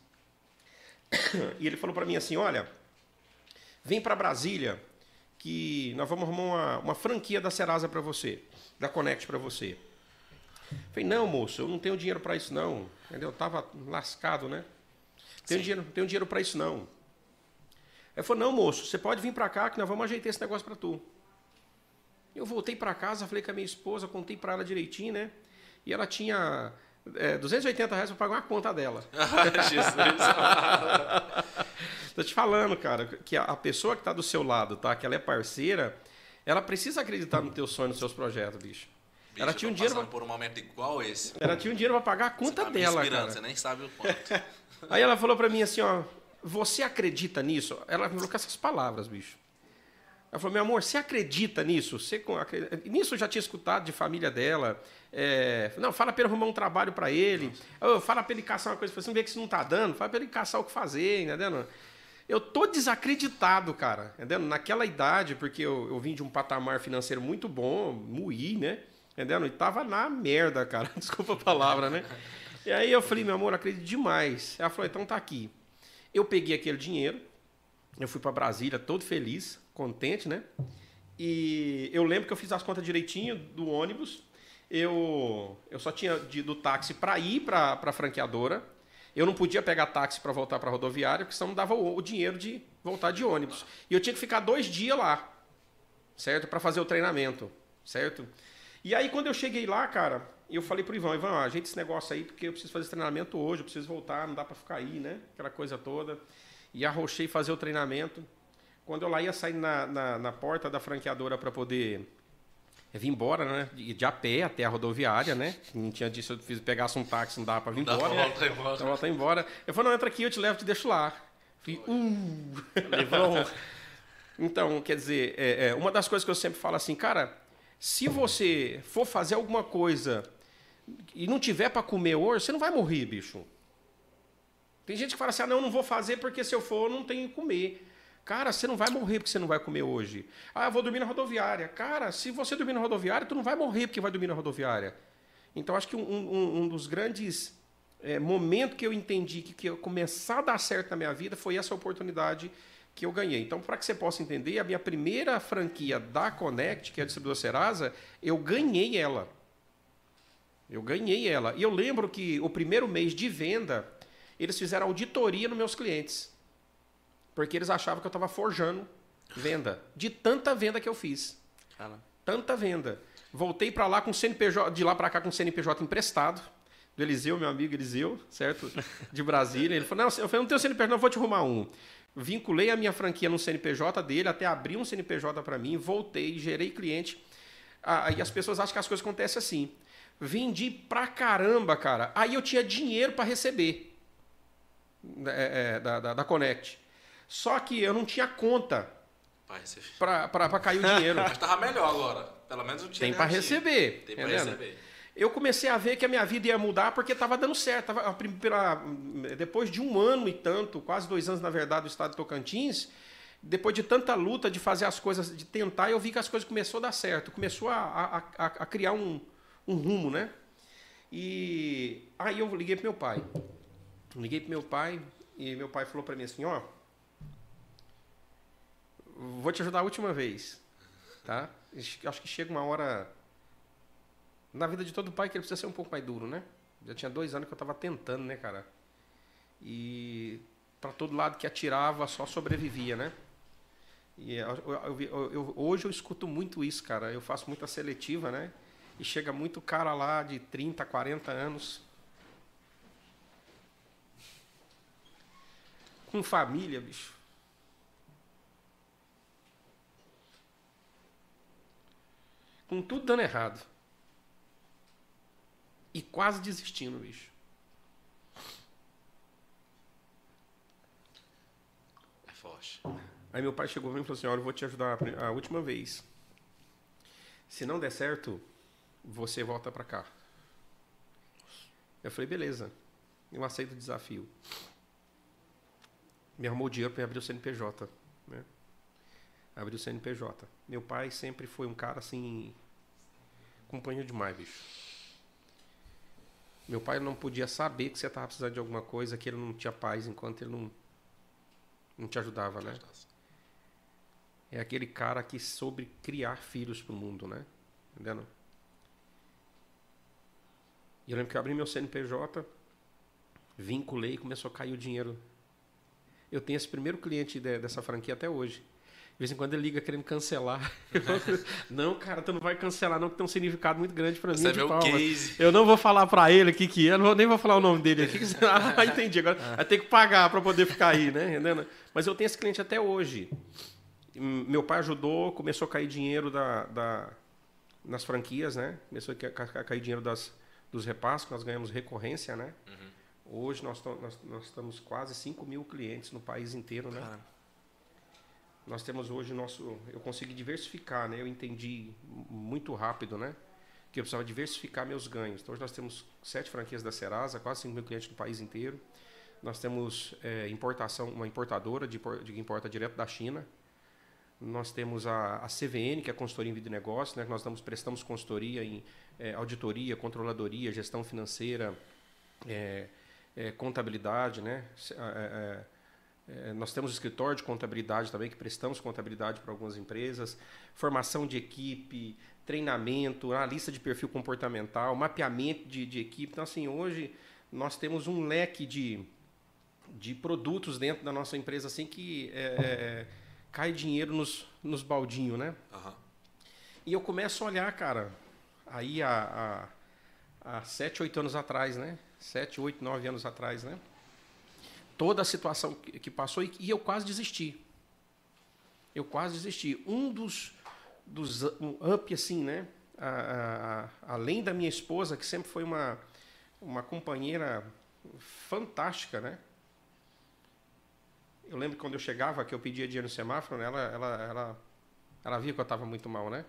E ele falou para mim assim, olha, vem para Brasília que nós vamos arrumar uma, uma franquia da Serasa para você, da Connect para você. Falei, não, moço, eu não tenho dinheiro para isso, não. Entendeu? Eu tava lascado, né? Tenho Sim. dinheiro, tenho dinheiro para isso, não. Ele falou, não, moço, você pode vir para cá que nós vamos ajeitar esse negócio para tu. Eu voltei para casa, falei com a minha esposa, contei para ela direitinho, né? E ela tinha é, 280 reais para pagar uma conta dela. Jesus. Tô te falando, cara, que a, pessoa que tá do seu lado, tá? Que ela é parceira, ela precisa acreditar no teu sonho, nos seus projetos, bicho. Bicho, ela tinha um dinheiro, passando por um momento igual esse. ela tinha um dinheiro para pagar a conta tá me dela, cara. Você nem sabe o quanto. Aí ela falou pra mim assim, ó, você acredita nisso? Ela falou com essas palavras, bicho. Ela falou, meu amor, você acredita nisso? Você com- acre- Nisso eu já tinha escutado de família dela. É, não, fala pra ele arrumar um trabalho pra ele. Fala pra ele caçar uma coisa. Você não vê que isso não tá dando? Fala pra ele caçar o que fazer, entendeu? Eu tô desacreditado, cara, entendeu? Naquela idade, porque eu, eu vim de um patamar financeiro muito bom, muí, né? Entendeu? E tava na merda, cara. Desculpa a palavra, né? E aí eu falei, meu amor, acredito demais. Ela falou, então tá aqui. Eu peguei aquele dinheiro, eu fui para Brasília todo feliz, contente, né? E eu lembro que eu fiz as contas direitinho do ônibus. Eu, eu só tinha de, do táxi para ir para a franqueadora. Eu não podia pegar táxi para voltar para rodoviária, porque senão não dava o, o dinheiro de voltar de ônibus. E eu tinha que ficar dois dias lá, certo? Para fazer o treinamento, certo? E aí, quando eu cheguei lá, cara, eu falei pro Ivan, Ivan, ajeita esse negócio aí, porque eu preciso fazer esse treinamento hoje, eu preciso voltar, não dá para ficar aí, né? Aquela coisa toda. E arrochei fazer o treinamento. Quando eu lá ia sair na, na, na porta da franqueadora para poder vir embora, né? De, de a pé até a rodoviária, né? Não tinha disso, eu fiz, pegasse um táxi, não dava para vir Dá pra embora. embora. Então volta embora. Eu falei, não, entra aqui, eu te levo, te deixo lá. Falei, uh. Levou. Então, quer dizer, é, é, uma das coisas que eu sempre falo assim, cara, se você for fazer alguma coisa e não tiver para comer hoje, você não vai morrer, bicho. Tem gente que fala assim, ah, não, eu não vou fazer porque se eu for, eu não tenho que comer. Cara, você não vai morrer porque você não vai comer hoje. Ah, eu vou dormir na rodoviária. Cara, se você dormir na rodoviária, tu não vai morrer porque vai dormir na rodoviária. Então, acho que um, um- um dos grandes é, momentos que eu entendi que, que eu começar a dar certo na minha vida foi essa oportunidade que eu ganhei. Então, para que você possa entender, a minha primeira franquia da Connect, que é a distribuidora Serasa, eu ganhei ela. Eu ganhei ela. E eu lembro que o primeiro mês de venda, eles fizeram auditoria nos meus clientes. Porque eles achavam que eu estava forjando venda. De tanta venda que eu fiz. Cara, Tanta venda. Voltei para lá com CNPJ, de lá para cá com CNPJ emprestado. Do Eliseu, meu amigo Eliseu, certo? De Brasília. Ele falou: Não, eu falei, não tenho CNPJ, não, vou te arrumar um. Vinculei a minha franquia no CNPJ dele, até abri um CNPJ para mim, voltei, gerei cliente. Ah, e as pessoas acham que as coisas acontecem assim. Vendi pra caramba, cara. Aí eu tinha dinheiro para receber é, é, da, da, da Connect. Só que eu não tinha conta para cair o dinheiro. Mas tava melhor agora. Pelo menos o Tem dinheiro para receber. Tem pra entendendo? receber. Eu comecei a ver que a minha vida ia mudar porque estava dando certo. Tava, a depois de um ano e tanto, quase dois anos, na verdade, do estado de Tocantins, depois de tanta luta de fazer as coisas, de tentar, eu vi que as coisas começou a dar certo. Começou a, a, a- criar um, um rumo, né? E aí eu liguei pro meu pai. Liguei pro meu pai e meu pai falou para mim assim, ó, vou te ajudar a última vez, tá? Acho que chega uma hora na vida de todo pai que ele precisa ser um pouco mais duro, né? Já tinha dois anos que eu estava tentando, né, cara? E para todo lado que atirava só sobrevivia, né? E eu, eu, eu, hoje eu escuto muito isso, cara. Eu faço muita seletiva, né? E chega muito cara lá de 30, 40 anos. Com família, bicho. Com tudo dando errado. E quase desistindo, bicho. É forte. Aí meu pai chegou e falou assim: Olha, eu vou te ajudar a última vez. Se não der certo, você volta para cá. Eu falei: Beleza, eu aceito o desafio. Me arrumou dinheiro para abrir o CNPJ. Né? Abri o CNPJ. Meu pai sempre foi um cara assim. companheiro demais, bicho. Meu pai não podia saber que você estava precisando de alguma coisa, que ele não tinha paz enquanto ele não, não te ajudava, né? É aquele cara que soube criar filhos para o mundo, né? Entendendo? E eu lembro que eu abri meu CNPJ, vinculei e começou a cair o dinheiro. Eu tenho esse primeiro cliente de, dessa franquia até hoje. De vez em quando ele liga querendo cancelar. não, cara, tu não vai cancelar, não, que tem um significado muito grande para mim. Você é meu palmas. case. Eu não vou falar para ele aqui que é, não vou, nem vou falar o nome dele aqui. que ah, entendi. Agora vai ter que pagar para poder ficar aí, né? Entendendo? Mas eu tenho esse cliente até hoje. Meu pai ajudou, começou a cair dinheiro da, da- nas franquias, né? Começou a ca- ca- cair dinheiro das, dos repassos, que nós ganhamos recorrência, né? Hoje nós, nós, nós estamos quase 5 mil clientes no país inteiro, né? Cara. Nós temos hoje nosso. Eu consegui diversificar, né? Eu entendi muito rápido, né? Que eu precisava diversificar meus ganhos. Então hoje nós temos sete franquias da Serasa, quase 5 mil clientes no país inteiro. Nós temos eh, importação, uma importadora de, de que importa direto da China. Nós temos a, a CVN, que é a consultoria em vida e negócio, né? nós damos, prestamos consultoria em eh, auditoria, controladoria, gestão financeira, eh, eh, contabilidade. Né? Eh, nós temos escritório de contabilidade também, que prestamos contabilidade para algumas empresas, formação de equipe, treinamento, analista de perfil comportamental, mapeamento de, de equipe. Então, assim, hoje nós temos um leque de, de produtos dentro da nossa empresa assim que é, é, cai dinheiro nos, nos baldinhos, né? Aham. E eu começo a olhar, cara, aí há, há, há sete, oito anos atrás, né? Sete, oito, nove anos atrás, né? Toda a situação que, que passou e, e eu quase desisti. Eu quase desisti. Um dos, dos um up, assim, né? A- a- a- além da minha esposa, que sempre foi uma, uma companheira fantástica, né? Eu lembro que quando eu chegava, que eu pedia dinheiro no semáforo, né? ela, ela, ela, ela via que eu estava muito mal, né?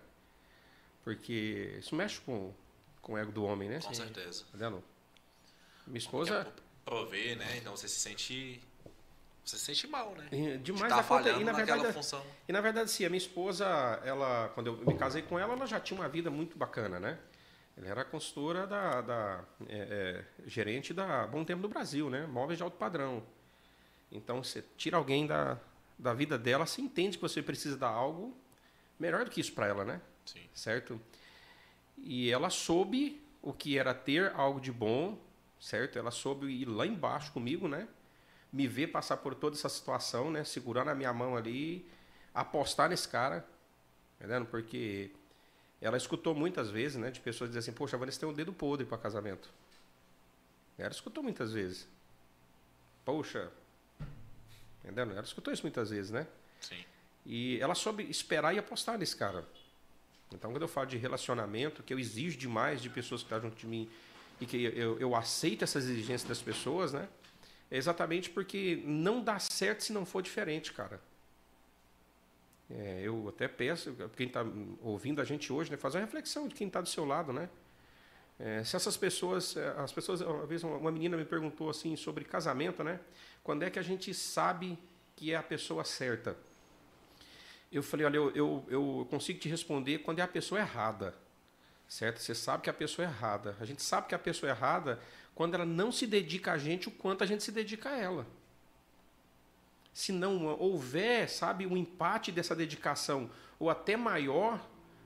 Porque isso mexe com, com o ego do homem, né? Com certeza. Entendeu? Minha esposa. Prover, né? Então você se sente. Você se sente mal, né? De Demais tá da conta. falhando E na, verdade, função. e na verdade, sim, a minha esposa, ela, quando eu me casei com ela, ela já tinha uma vida muito bacana, né? Ela era consultora da, da é, é, gerente da Bom Tempo do Brasil, né? Móveis de alto padrão. Então, você tira alguém da, da vida dela, você entende que você precisa dar algo melhor do que isso para ela, né? Sim. certo? E ela soube o que era ter algo de bom, certo? Ela soube ir lá embaixo comigo, né? Me ver passar por toda essa situação, né? Segurando a minha mão ali, apostar nesse cara, entendendo? Porque ela escutou muitas vezes, né? De pessoas dizendo assim, poxa, a Vanessa tem um dedo podre para casamento. Ela escutou muitas vezes. Poxa, entendendo? Ela escutou isso muitas vezes, né? Sim. E ela soube esperar e apostar nesse cara. Então, quando eu falo de relacionamento, que eu exijo demais de pessoas que estão junto de mim e que eu, eu aceito essas exigências das pessoas, né? É exatamente porque não dá certo se não for diferente, cara. É, eu até peço, quem está ouvindo a gente hoje, né, fazer uma reflexão de quem está do seu lado, né? É, se essas pessoas, é, as pessoas, uma vez uma menina me perguntou assim sobre casamento, né? Quando é que a gente sabe que é a pessoa certa? Eu falei, olha, eu, eu, eu consigo te responder quando é a pessoa errada, certo? Você sabe que a pessoa é errada. A gente sabe que a pessoa é errada quando ela não se dedica a gente o quanto a gente se dedica a ela. Se não houver, sabe, um empate dessa dedicação, ou até maior,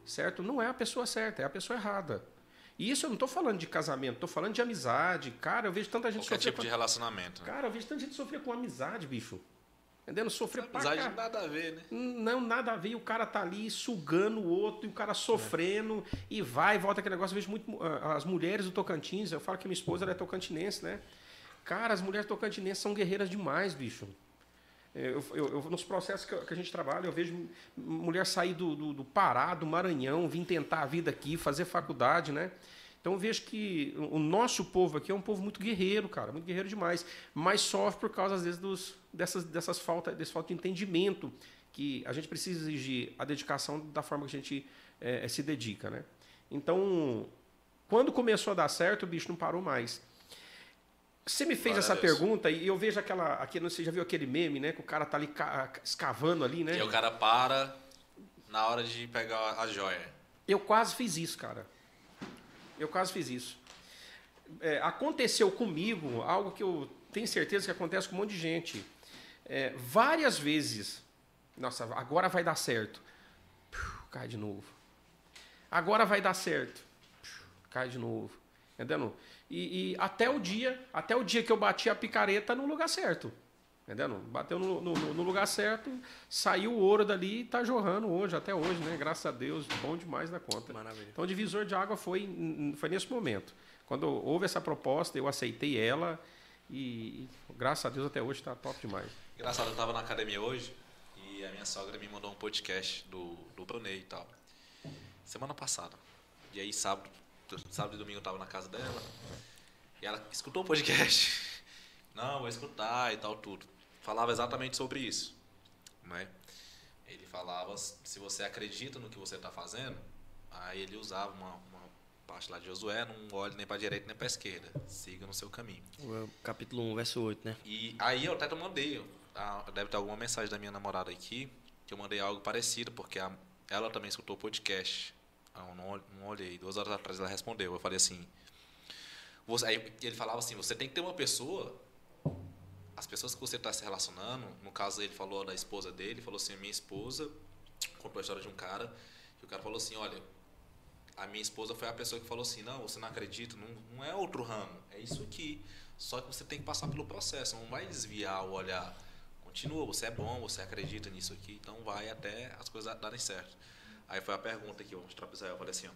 certo? Não é a pessoa certa, é a pessoa errada. E isso eu não estou falando de casamento, estou falando de amizade. Cara, eu vejo tanta gente Qualquer sofrer tipo com... de relacionamento. Né? Cara, eu vejo tanta gente sofrer com amizade, bicho. Entendendo? Sofrer pra cá. nada a ver, né? Não, nada a ver. O cara tá ali sugando o outro, e o cara sofrendo, e vai e volta aquele negócio. Eu vejo muito ah, as mulheres do Tocantins. Eu falo que minha esposa ela é tocantinense, né? Cara, as mulheres tocantinenses são guerreiras demais, bicho. Eu, eu- eu- nos processos que, que a gente trabalha, eu vejo mulher sair do, do, do Pará, do Maranhão, vir tentar a vida aqui, fazer faculdade, né? Então eu vejo que o nosso povo aqui é um povo muito guerreiro, cara, muito guerreiro demais, mas sofre por causa, às vezes, dos, dessas, dessas faltas, desse falta de entendimento, que a gente precisa exigir a dedicação da forma que a gente eh, se dedica, né? Então, quando começou a dar certo, o bicho não parou mais. Você me fez essa pergunta e eu vejo aquela. Aquele, você já viu aquele meme, né? Que o cara tá ali ca- escavando ali, né? E aí o cara para na hora de pegar a joia. Eu quase fiz isso, cara. Eu quase fiz isso. É, aconteceu comigo algo que eu tenho certeza que acontece com um monte de gente. É, várias vezes. Nossa, agora vai dar certo. Piu, Cai de novo. Agora vai dar certo. Piu, Cai de novo. Entendendo? E, e até o dia, até o dia que eu bati a picareta no lugar certo. Entendendo? Bateu no, no- no lugar certo, saiu o ouro dali e tá jorrando hoje, até hoje, né? Graças a Deus, bom demais na conta. Maravilha. Então, o divisor de água foi, foi nesse momento. Quando houve essa proposta, eu aceitei ela e, graças a Deus, até hoje está top demais. Engraçado, eu tava na academia hoje e a minha sogra me mandou um podcast do, do Brunei e tal. Semana passada. E aí, sábado, sábado e domingo eu tava na casa dela. E ela escutou o podcast. Não, vou escutar e tal, tudo. Falava exatamente sobre isso. Né? Ele falava, se você acredita no que você está fazendo, aí ele usava uma, uma parte lá de Josué, não olhe nem para direita nem para esquerda. Siga no seu caminho. O Capítulo 1, verso 8, né? E aí eu até mandei, deve ter alguma mensagem da minha namorada aqui, que eu mandei algo parecido, porque a- ela também escutou o podcast. Ah, Eu não, não olhei, duas horas atrás ela respondeu. Eu falei assim, você, aí ele falava assim, você tem que ter uma pessoa, as pessoas que você está se relacionando, no caso ele falou da esposa dele, falou assim, minha esposa, contou a história de um cara, e o cara falou assim, olha, a minha esposa foi a pessoa que falou assim, não, você não acredita, não, não é outro ramo, é isso aqui. Só que você tem que passar pelo processo, não vai desviar o olhar. Continua, você é bom, você acredita nisso aqui, então vai até as coisas darem certo. Aí foi a pergunta que eu mostrar para Israel, eu falei assim, ó,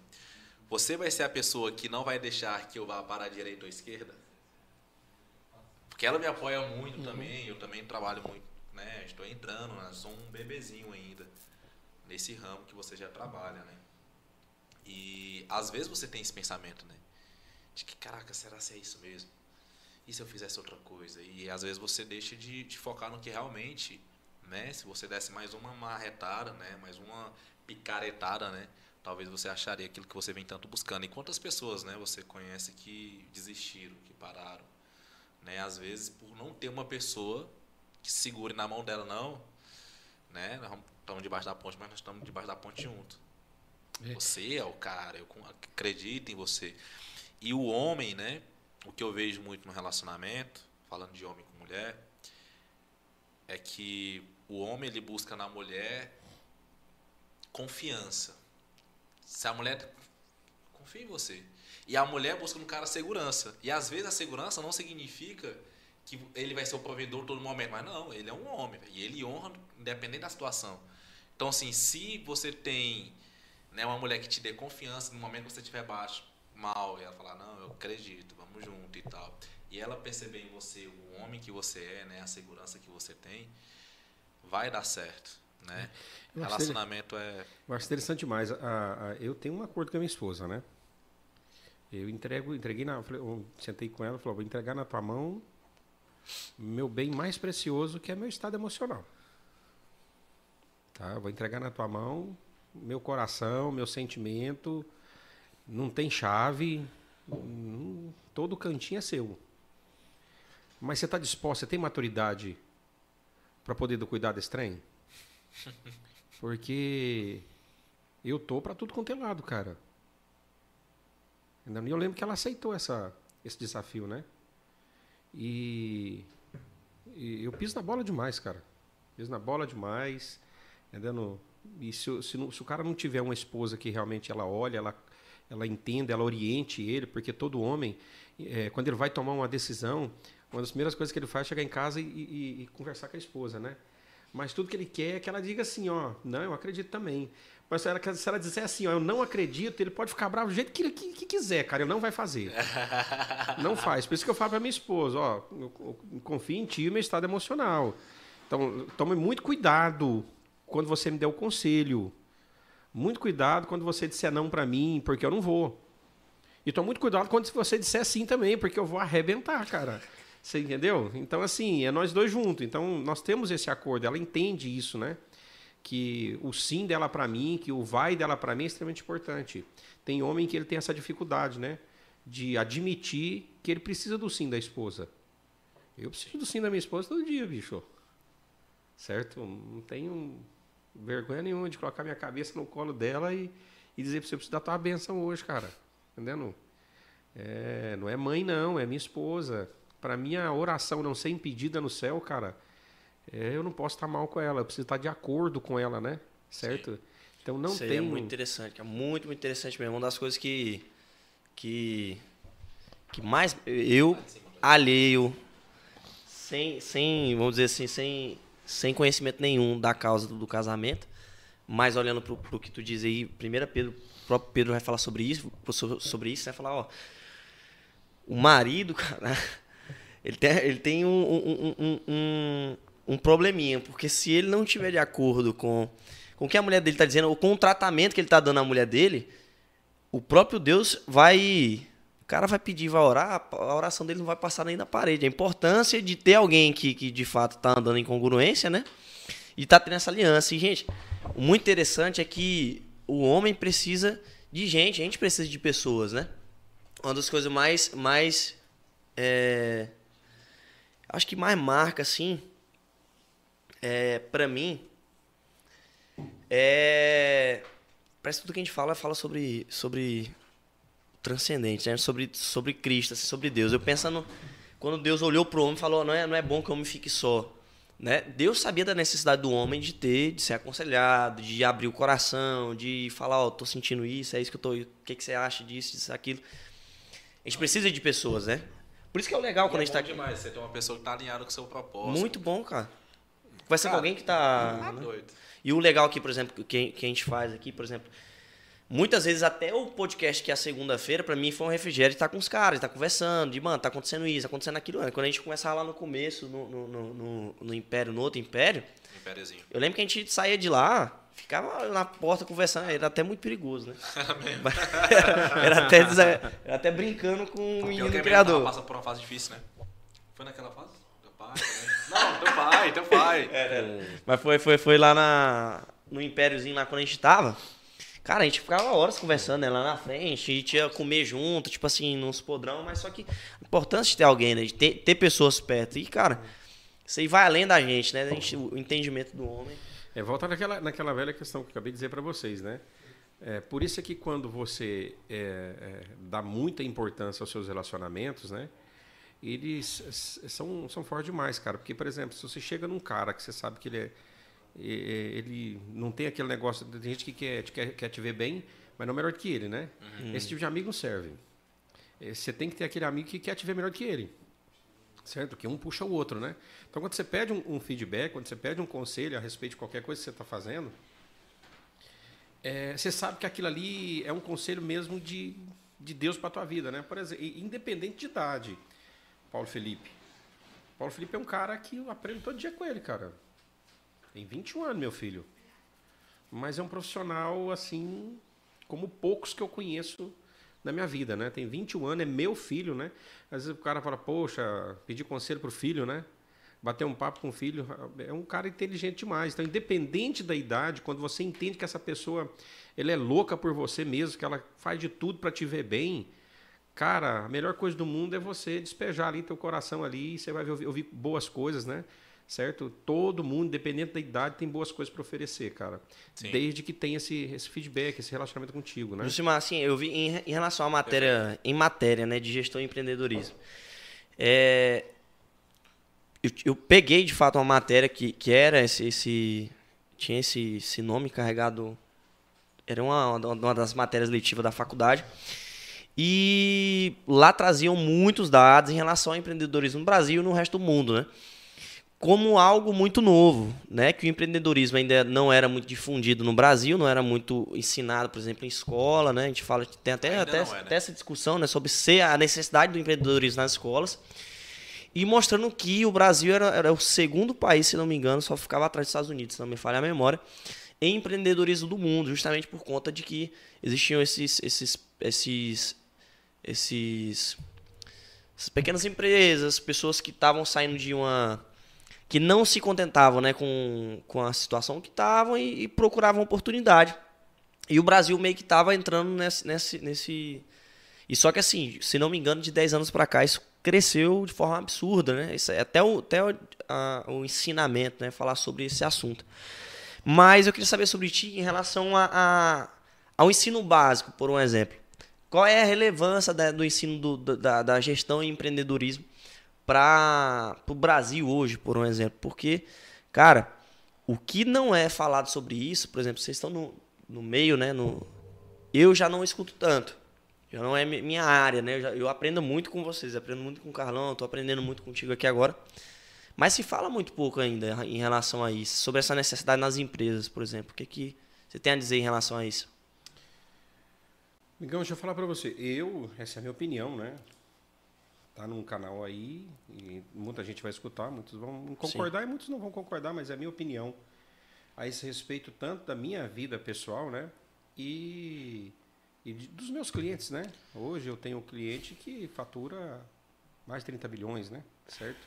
você vai ser a pessoa que não vai deixar que eu vá para a direita ou à esquerda? Porque ela me apoia muito também, eu também trabalho muito, né? Estou entrando, né? sou um bebezinho ainda nesse ramo que você já trabalha, né? E às vezes você tem esse pensamento, né? De que, caraca, será que é isso mesmo? E se eu fizesse outra coisa? E às vezes você deixa de, de focar no que realmente, né? Se você desse mais uma marretada, né? Mais uma picaretada, né? Talvez você acharia aquilo que você vem tanto buscando. E quantas pessoas, né? Você conhece que desistiram, que pararam, né? Às vezes por não ter uma pessoa que segure na mão dela, não, né? Nós estamos debaixo da ponte, mas nós estamos debaixo da ponte junto. É. Você é o cara, eu acredito em você. E o homem, né? O que eu vejo muito no relacionamento, falando de homem com mulher, é que o homem ele busca na mulher confiança. Se a mulher confia em você. E a mulher busca no cara segurança. E às vezes a segurança não significa que ele vai ser o provedor todo momento, mas não, ele é um homem e ele honra independente da situação. Então assim, se você tem né, uma mulher que te dê confiança no momento que você estiver baixo, mal, e ela falar, não, eu acredito, vamos junto e tal. E ela perceber em você o homem que você é, né, a segurança que você tem, vai dar certo, né? Relacionamento é Eu acho interessante demais. A- a- eu tenho um acordo com a minha esposa, né? Eu entrego, entreguei na, falei- sentei com ela, e falei, vou entregar na tua mão meu bem mais precioso, que é meu estado emocional. Tá? Vou entregar na tua mão meu coração, meu sentimento. Não tem chave, hum, todo cantinho é seu. Mas você está disposto, você tem maturidade para poder cuidar desse trem? Porque eu tô para tudo quanto é lado, cara. E eu lembro que ela aceitou essa, esse desafio, né? E, e eu piso na bola demais, cara. Piso na bola demais. Entendendo? E se, se, se o cara não tiver uma esposa que realmente ela olha, ela, ela entenda, ela oriente ele, porque todo homem, é, quando ele vai tomar uma decisão, uma das primeiras coisas que ele faz é chegar em casa e, e- e conversar com a esposa, né? Mas tudo que ele quer é que ela diga assim, ó, não, eu acredito também. Mas se ela, se ela disser assim, ó, eu não acredito, ele pode ficar bravo do jeito que ele que, que quiser, cara, ele não vai fazer. Não faz. Por isso que eu falo para minha esposa, ó, eu, eu confio em ti e meu estado emocional. Então, tome muito cuidado quando você me der o conselho. Muito cuidado quando você disser não para mim, porque eu não vou. E tome muito cuidado quando você disser sim também, porque eu vou arrebentar, cara. Você entendeu? Então, assim, é nós dois juntos. Então, nós temos esse acordo. Ela entende isso, né? Que o sim dela para mim, que o vai dela para mim é extremamente importante. Tem homem que ele tem essa dificuldade, né? De admitir que ele precisa do sim da esposa. Eu preciso do sim da minha esposa todo dia, bicho. Certo? Não tenho vergonha nenhuma de colocar minha cabeça no colo dela e, e dizer para você, eu preciso da tua benção hoje, cara. Entendendo? É, não é mãe, não, é minha esposa. Para minha oração não ser impedida no céu, cara, é, eu não posso estar mal com ela, eu preciso estar de acordo com ela, né? Certo? Então não Isso aí tem. é muito interessante, cara. Muito, muito interessante mesmo. Uma das coisas que. que. que mais. eu, alheio, sem, sem. vamos dizer assim, sem, sem conhecimento nenhum da causa do, do casamento, mas olhando pro, pro que tu diz aí, primeiro Pedro, o próprio Pedro vai falar sobre isso, so- sobre isso, vai falar, ó. O marido, cara, ele tem, ele tem um, um, um, um, um probleminha, porque se ele não estiver de acordo com, com o que a mulher dele está dizendo, ou com o tratamento que ele está dando à mulher dele, o próprio Deus vai. O cara vai pedir, vai orar, a oração dele não vai passar nem da parede. A importância de ter alguém que, que de fato está andando em congruência, né? E tá tendo essa aliança. E, gente, o muito interessante é que o homem precisa de gente, a gente precisa de pessoas, né? Uma das coisas mais. mais é, acho que mais marca, assim, é, para mim, é. Parece que tudo que a gente fala, fala sobre, sobre transcendente, né? sobre, sobre Cristo, assim, sobre Deus. Eu pensando, quando Deus olhou para o homem e falou: não é, não é bom que o homem fique só. Né? Deus sabia da necessidade do homem de ter, de ser aconselhado, de abrir o coração, de falar: Ó, tô sentindo isso, é isso que eu tô. O que, que você acha disso, disso, aquilo. A gente precisa de pessoas, né? Por isso que é o legal quando E a gente tá é aqui. demais, você tem uma pessoa que tá alinhada com o seu propósito. Muito bom, cara. Conversar com Cara, alguém que tá. Tá né? doido. E o legal aqui, por exemplo, que, que a gente faz aqui, por exemplo, muitas vezes até o podcast que é a segunda-feira, pra mim foi um refrigério estar com os caras, estar conversando, de, mano, tá acontecendo isso, tá acontecendo aquilo. Quando a gente começava lá no começo, no, no, no, no- Império, no outro Império, Impériozinho. eu lembro que a gente saía de lá, ficava na porta conversando, era até muito perigoso, né? era, era até, era até brincando com o menino criador. passando por uma fase difícil, né? Foi naquela fase? Teu pai também? Não, teu pai, teu pai. Mas foi, foi, foi lá na, no Impériozinho, lá quando a gente tava. Cara, a gente ficava horas conversando, né? Lá na frente, a gente ia comer junto, tipo assim, nos podrão, mas só que a importância de ter alguém, né? De ter, ter pessoas perto. E, cara, isso aí vai além da gente, né? A gente, o entendimento do homem. É, volta naquela, naquela velha questão que eu acabei de dizer para vocês, né? É, por isso é que quando você é, é, dá muita importância aos seus relacionamentos, né? Eles são, são fortes demais, cara. Porque, por exemplo, se você chega num cara que você sabe que ele é, é, ele não tem aquele negócio, tem gente que quer, te- quer, quer te ver bem, mas não melhor que ele, né? Esse tipo de amigo não serve. É, Você tem que ter aquele amigo que quer te ver melhor que ele. Certo? Que um puxa o outro, né? Então, quando você pede um, um feedback, quando você pede um conselho a respeito de qualquer coisa que você está fazendo, é, você sabe que aquilo ali é um conselho mesmo de, de Deus para tua vida, né? Por exemplo, independente de idade, Paulo Felipe. Paulo Felipe é um cara que eu aprendo todo dia com ele, cara. Tem 21 anos, meu filho. Mas é um profissional, assim, como poucos que eu conheço na minha vida, né? Tem 21 anos, é meu filho, né? Às vezes o cara fala, poxa, pedir conselho pro filho, né? Bater um papo com o filho. É um cara inteligente demais. Então, independente da idade, quando você entende que essa pessoa ela é louca por você mesmo, que ela faz de tudo para te ver bem, cara, a melhor coisa do mundo é você despejar ali teu coração ali e você vai ouvir, ouvir boas coisas, né? Certo? Todo mundo, independente da idade, tem boas coisas para oferecer, cara. Sim. Desde que tenha esse, esse feedback, esse relacionamento contigo, né? Jusimar, assim, eu vi em, em relação à matéria, em matéria, né, de gestão e empreendedorismo. É, eu, eu peguei de fato uma matéria que, que era esse, esse tinha esse, esse nome carregado. Era uma, uma das matérias letivas da faculdade. E lá traziam muitos dados em relação ao empreendedorismo no Brasil e no resto do mundo, né? Como algo muito novo, né? Que o empreendedorismo ainda não era muito difundido no Brasil, não era muito ensinado, por exemplo, em escola, né? A gente fala, tem até, até, é, né? até essa discussão, né? Sobre ser a necessidade do empreendedorismo nas escolas. E mostrando que o Brasil era, era o segundo país, se não me engano, só ficava atrás dos Estados Unidos, se não me falha a memória, em empreendedorismo do mundo, justamente por conta de que existiam esses, esses, esses, esses, essas pequenas empresas, pessoas que estavam saindo de uma que não se contentavam né, com, com a situação que estavam e, e procuravam oportunidade. E o Brasil meio que estava entrando nesse, nesse, nesse. E só que assim, se não me engano, de 10 anos para cá, isso cresceu de forma absurda, né? Isso é até o, até o, a- o ensinamento, né? Falar sobre esse assunto. Mas eu queria saber sobre ti em relação a, a- ao ensino básico, por um exemplo. Qual é a relevância da- do ensino do- da, da gestão e empreendedorismo para o Brasil hoje, por um exemplo? Porque, cara, o que não é falado sobre isso, por exemplo, vocês estão no, no meio, né? No, eu já não escuto tanto. Já não é mi- minha área, né? Eu, já- eu aprendo muito com vocês, aprendo muito com o Carlão, estou aprendendo muito contigo aqui agora. Mas se fala muito pouco ainda em relação a isso, sobre essa necessidade nas empresas, por exemplo. O que, que você tem a dizer em relação a isso? Migão, deixa eu falar pra você. Eu, essa é a minha opinião, né? Tá num canal aí e muita gente vai escutar, muitos vão concordar e muitos não vão concordar, mas é a minha opinião a esse respeito tanto da minha vida pessoal, né? E, e dos meus clientes, né? Hoje eu tenho um cliente que fatura mais de 30 bilhões, né? Certo?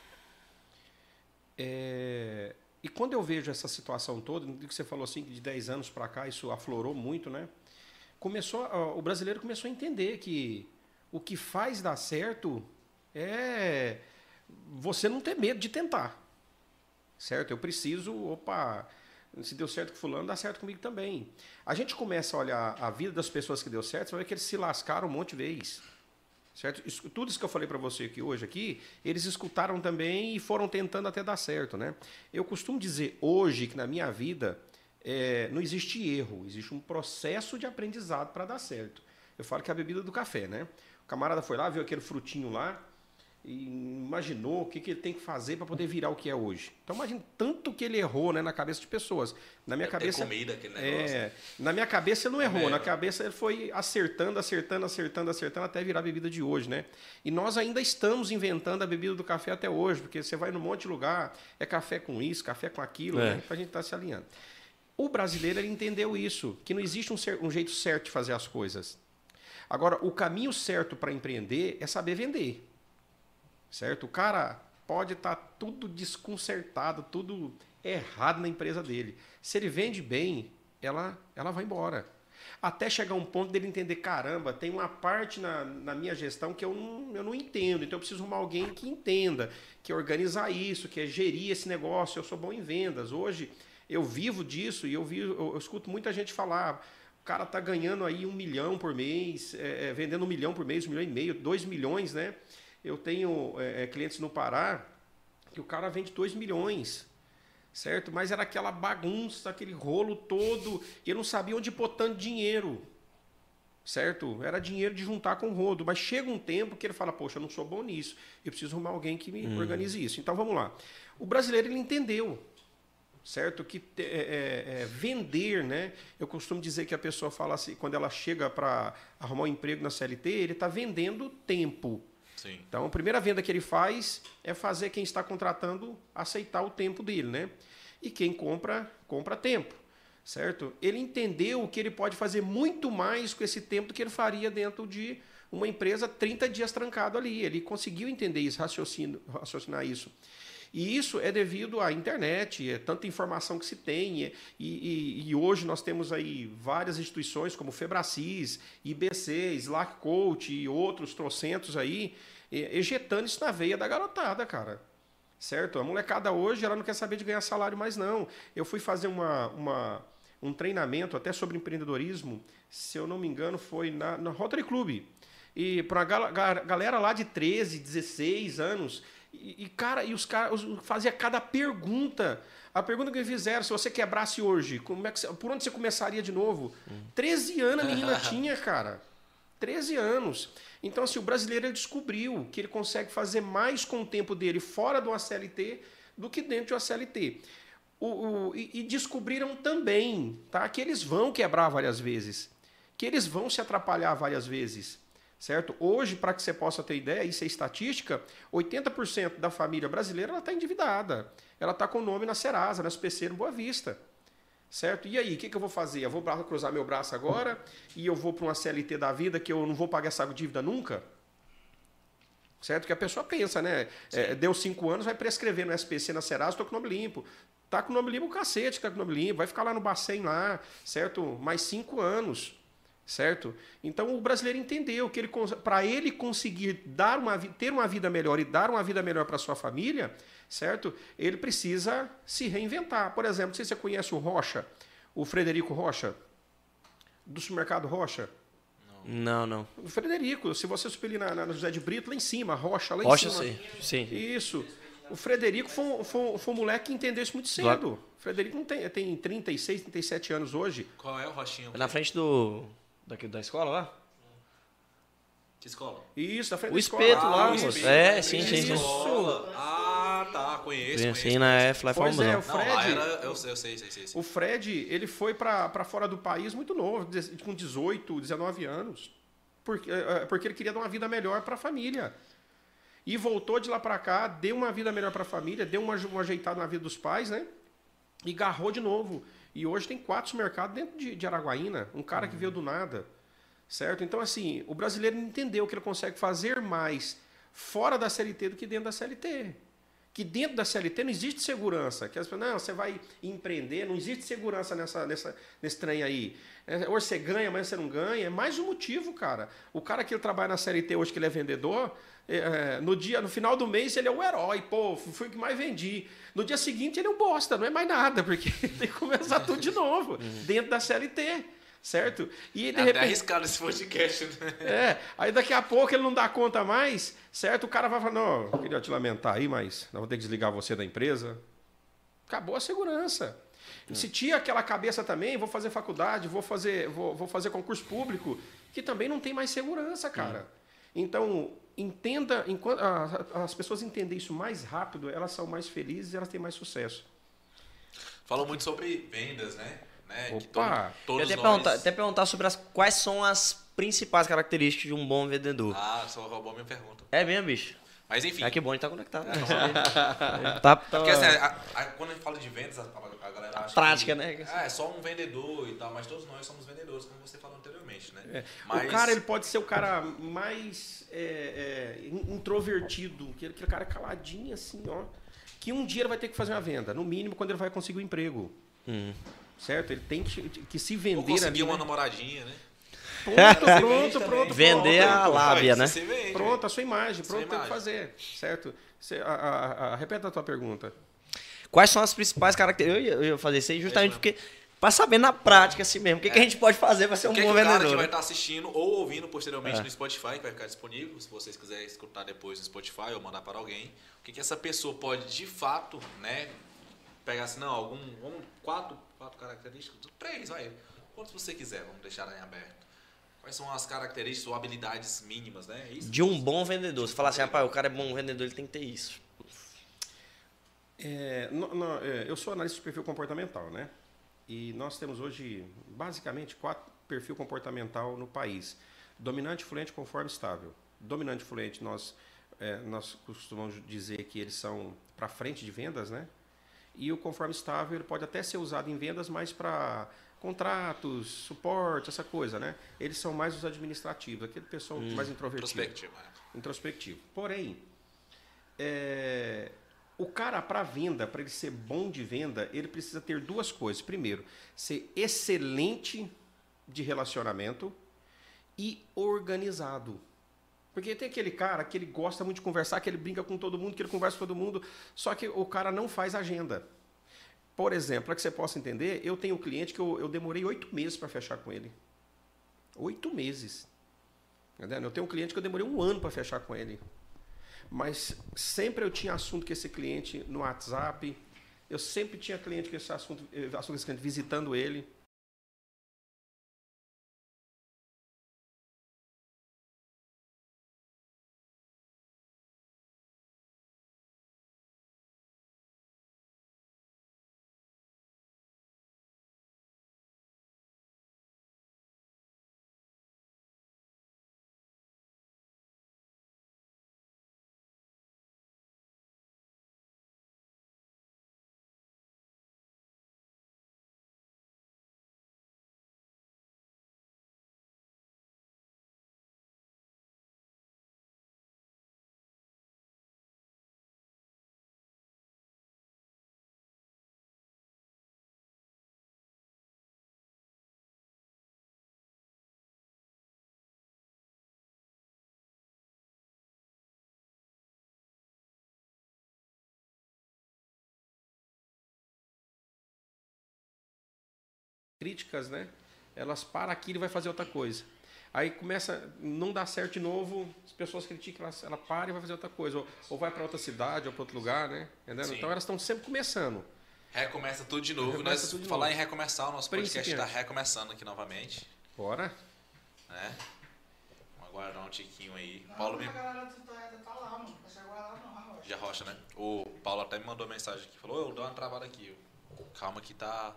É, e quando eu vejo essa situação toda, no que você falou assim, que de 10 anos para cá isso aflorou muito, né? Começou o brasileiro começou a entender que o que faz dar certo é você não ter medo de tentar. Certo? Eu preciso, opa, se deu certo com fulano, dá certo comigo também. A gente começa a olhar a vida das pessoas que deu certo, você vai ver que eles se lascaram um monte de vezes. Certo? Isso- tudo isso que eu falei para você aqui hoje aqui, eles escutaram também e foram tentando até dar certo, né? Eu costumo dizer hoje que na minha vida é, não existe erro, existe um processo de aprendizado para dar certo. Eu falo que é a bebida do café, né? O camarada foi lá, viu aquele frutinho lá e imaginou o que, que ele tem que fazer para poder virar o que é hoje. Então imagina tanto que ele errou, né, na cabeça de pessoas. Na minha Deve ter cabeça comida, aquele negócio. é, na minha cabeça ele não errou, É. na cabeça ele foi acertando, acertando, acertando, acertando até virar a bebida de hoje, né? E nós ainda estamos inventando a bebida do café até hoje, porque você vai num monte de lugar, é café com isso, café com aquilo, É. né? Pra gente estar se alinhando. O brasileiro ele entendeu isso, que não existe um, um jeito certo de fazer as coisas. Agora, o caminho certo para empreender é saber vender. Certo? O cara pode estar tudo desconcertado, tudo errado na empresa dele. Se ele vende bem, ela, ela vai embora. Até chegar um ponto dele entender, caramba, tem uma parte na, na minha gestão que eu não, eu não entendo, então eu preciso arrumar alguém que entenda, que organizar isso, que é gerir esse negócio. Eu sou bom em vendas. Hoje eu vivo disso e eu, vi, eu, eu escuto muita gente falar, o cara tá ganhando aí um milhão por mês, é, é, vendendo um milhão por mês, um milhão e meio, dois milhões, né? Eu tenho é, é, clientes no Pará que o cara vende dois milhões, certo? Mas era aquela bagunça, aquele rolo todo, e eu não sabia onde pôr tanto dinheiro, certo? Era dinheiro de juntar com o rodo, mas chega um tempo que ele fala, poxa, eu não sou bom nisso, eu preciso arrumar alguém que me organize isso. Então vamos lá. O brasileiro ele entendeu, certo? Que é, é, é, vender, né? Eu costumo dizer que a pessoa fala assim, quando ela chega para arrumar um emprego na CLT, ele está vendendo tempo. Sim. Então, a primeira venda que ele faz é fazer quem está contratando aceitar o tempo dele, né? E quem compra, compra tempo, certo? Ele entendeu que ele pode fazer muito mais com esse tempo do que ele faria dentro de uma empresa 30 dias trancado ali. Ele conseguiu entender isso, raciocinar isso. E isso é devido à internet, é tanta informação que se tem. E, e- e hoje nós temos aí várias instituições como Febracis, IBC, Slack Coach e outros trocentos aí, e- ejetando isso na veia da garotada, cara. Certo? A molecada hoje ela não quer saber de ganhar salário mais, não. Eu fui fazer uma, uma- um treinamento até sobre empreendedorismo, se eu não me engano, foi na, na Rotary Club. E para a galera lá de 13, 16 anos, E, e, cara, e os caras fazia cada pergunta. A pergunta que me fizeram, se você quebrasse hoje, como é que você- por onde você começaria de novo? 13 anos a menina tinha, cara. 13 anos. Então, assim, o brasileiro descobriu que ele consegue fazer mais com o tempo dele fora do ACLT do que dentro do ACLT. O, o- e, e descobriram também tá, que eles vão quebrar várias vezes, que eles vão se atrapalhar várias vezes. Certo? Hoje, para que você possa ter ideia, isso é estatística, 80% da família brasileira está endividada. Ela está com o nome na Serasa, na SPC no Boa Vista. Certo? E aí, o que, que eu vou fazer? Eu vou cruzar meu braço agora e eu vou para uma CLT da vida que eu não vou pagar essa dívida nunca? Certo? Que a pessoa pensa, né? É, deu cinco anos, vai prescrever no SPC na Serasa, estou com o nome limpo. Tá com o nome limpo o cacete, tá com o nome limpo. Vai ficar lá no Bacen lá, certo? Mais cinco anos. Certo? Então o brasileiro entendeu que ele para ele conseguir dar uma, ter uma vida melhor e dar uma vida melhor para sua família, certo? Ele precisa se reinventar. Por exemplo, não sei se você conhece o Rocha, o Frederico Rocha, do supermercado Rocha. Não, não. O Frederico, se você subir ali na, na José de Brito, lá em cima, Rocha, lá em Rocha, cima. sim. Sim. Isso. O Frederico foi, um- foi, um- foi um moleque que entendeu isso muito cedo. O Frederico não tem, tem 36, 37 anos hoje. Qual é o Rochinho? É na frente do. Daqui, da escola lá? Que escola? Isso, na frente O da espeto escola. lá, Ah, moço. isso. É, sim, sim, sim. Escola. Ah, tá. Conheço, Sim, conheço. sim, na é, Fly Pois é, famosão. o Não, lá Fred- era... Eu, sei, eu sei, sei, sei. sei. O Fred, ele foi para fora do país muito novo, com 18, 19 anos, porque, eh, porque ele queria dar uma vida melhor para a família. E voltou de lá para cá, deu uma vida melhor para a família, deu uma, uma ajeitada na vida dos pais, né? E garrou de novo. E hoje tem quatro supermercados dentro de, de Araguaína, um cara que veio do nada, certo? Então, assim, o brasileiro entendeu que ele consegue fazer mais fora da CLT do que dentro da CLT que dentro da CLT não existe segurança. Que as pessoas, não, você vai empreender, não existe segurança nessa, nessa, nesse trem aí. É, hoje você ganha, amanhã você não ganha. É mais um motivo, cara. O cara que ele trabalha na CLT hoje, que ele é vendedor, é, é, no dia, no final do mês ele é o herói, pô, fui o que mais vendi. No dia seguinte ele é um bosta, não é mais nada, porque tem que começar tudo de novo, dentro da CLT. Certo? E de É repente. arriscado esse podcast, né? É, aí daqui a pouco ele não dá conta mais, certo? O cara vai falar, não, eu queria te lamentar aí, mas nós vamos ter que desligar você da empresa. Acabou a segurança. Se tinha aquela cabeça também, vou fazer faculdade, vou fazer, vou, vou fazer concurso público, que também não tem mais segurança, cara. Então, entenda, enquanto as pessoas entendem isso mais rápido, elas são mais felizes e elas têm mais sucesso. Falou muito sobre vendas, né? Né? Que Opa! todo- Eu todos até nós... perguntar, até perguntar sobre as, quais são as principais características de um bom vendedor. Ah, só roubou a minha pergunta. É mesmo, bicho? Mas enfim. É que bom, a gente tá conectado. É, tá, tá Porque assim, a- a- quando a gente fala de vendas, a, a galera acha Prática, que, né? Ah, é só um vendedor e tal, mas todos nós somos vendedores, como você falou anteriormente, né? É. Mas, O cara ele pode ser o cara mais é, é, in- introvertido, aquele, aquele cara caladinho assim, ó. Que um dia ele vai ter que fazer uma venda, no mínimo quando ele vai conseguir um emprego. Hum. Certo? Ele tem que, que se Ou vender conseguir ali. uma né? namoradinha, né? Pronto, pronto, pronto. Vender pronto, a pronto. lábia, né? Vende, Pronto, a sua imagem, pronto, tem que fazer. Certo? Você, a, a, a, repete a tua pergunta. Quais são as principais características? Eu ia, fazer isso aí justamente mesmo. porque. Pra saber na prática assim mesmo. O que, que a gente pode fazer pra ser O um que, é que bom o cara que vai né? estar assistindo ou ouvindo posteriormente É. no Spotify, que vai ficar disponível, se vocês quiserem escutar depois no Spotify ou mandar para alguém, o que, que essa pessoa pode de fato, né, pegar assim, não, algum, algum quatro, quatro características, três, vai, quantos você quiser, vamos deixar em aberto. Quais são as características ou habilidades mínimas, né? Isso. De um bom vendedor. Você fala assim, rapaz, o cara é bom vendedor, ele tem que ter isso. É, no- no- é, eu sou analista de perfil comportamental, né? E nós temos hoje, basicamente, quatro perfil comportamental no país. Dominante, fluente, conforme estável. Dominante e fluente, nós, é, nós costumamos dizer que eles são para frente de vendas, né? E o conforme estável, ele pode até ser usado em vendas, mas para contratos, suporte, essa coisa, né? Eles são mais os administrativos, aquele pessoal mais introvertido Prospectiva. introspectivo. Porém, é, o cara para venda, para ele ser bom de venda, ele precisa ter duas coisas. Primeiro, ser excelente de relacionamento e organizado. Porque tem aquele cara que ele gosta muito de conversar, que ele brinca com todo mundo, que ele conversa com todo mundo, só que o cara não faz agenda. Por exemplo, para que você possa entender, eu tenho um cliente que eu, eu demorei oito meses para fechar com ele. Oito meses. Eu tenho um cliente que eu demorei um ano para fechar com ele. mas sempre eu tinha assunto com esse cliente no WhatsApp. Eu sempre tinha cliente com esse assunto, eh, assunto com esse cliente visitando ele. Críticas, né? Elas param aqui e vai fazer outra coisa. Aí começa, não dá certo de novo, as pessoas criticam, ela, ela para e vai fazer outra coisa. Ou, ou vai para outra cidade, ou para outro lugar, né? Entendeu? Então elas estão sempre começando. Recomeça tudo de novo. Recomeça Nós tudo de falar novo. em recomeçar, o nosso podcast está Principiante. recomeçando aqui novamente. Bora? Né? Vamos aguardar um tiquinho aí. Não, Paulo me... Tá lá, mano. Lá não, Rocha. Já rocha, né? O Paulo até me mandou mensagem aqui. Falou, eu dou uma travada aqui. Calma que tá...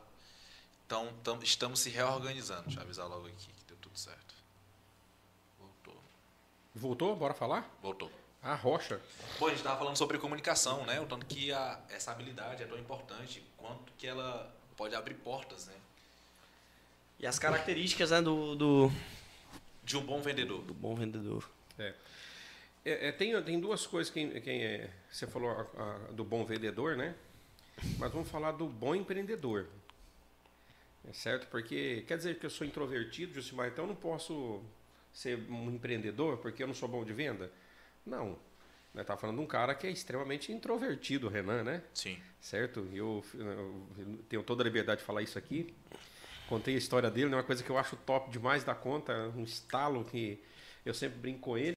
Então, tam- estamos se reorganizando. Deixa eu avisar logo aqui que deu tudo certo. Voltou. Voltou? Bora falar? Voltou. A rocha. Bom, a gente estava falando sobre comunicação, né? O tanto que a, essa habilidade é tão importante, quanto que ela pode abrir portas, né? E as características né, do, do, De um bom vendedor. do bom vendedor. É, é, tem, tem duas coisas que quem é, você falou a- a- do bom vendedor, né? Mas vamos falar do bom empreendedor. É certo? Porque quer dizer que eu sou introvertido, Jusimar, então eu não posso ser um empreendedor porque eu não sou bom de venda? Não. Nós tá falando de um cara que é extremamente introvertido, o Renan, né? Sim. certo? Eu, eu tenho toda a liberdade de falar isso aqui. Contei a história dele, né? uma coisa que eu acho top demais da conta, um estalo que eu sempre brinco com ele.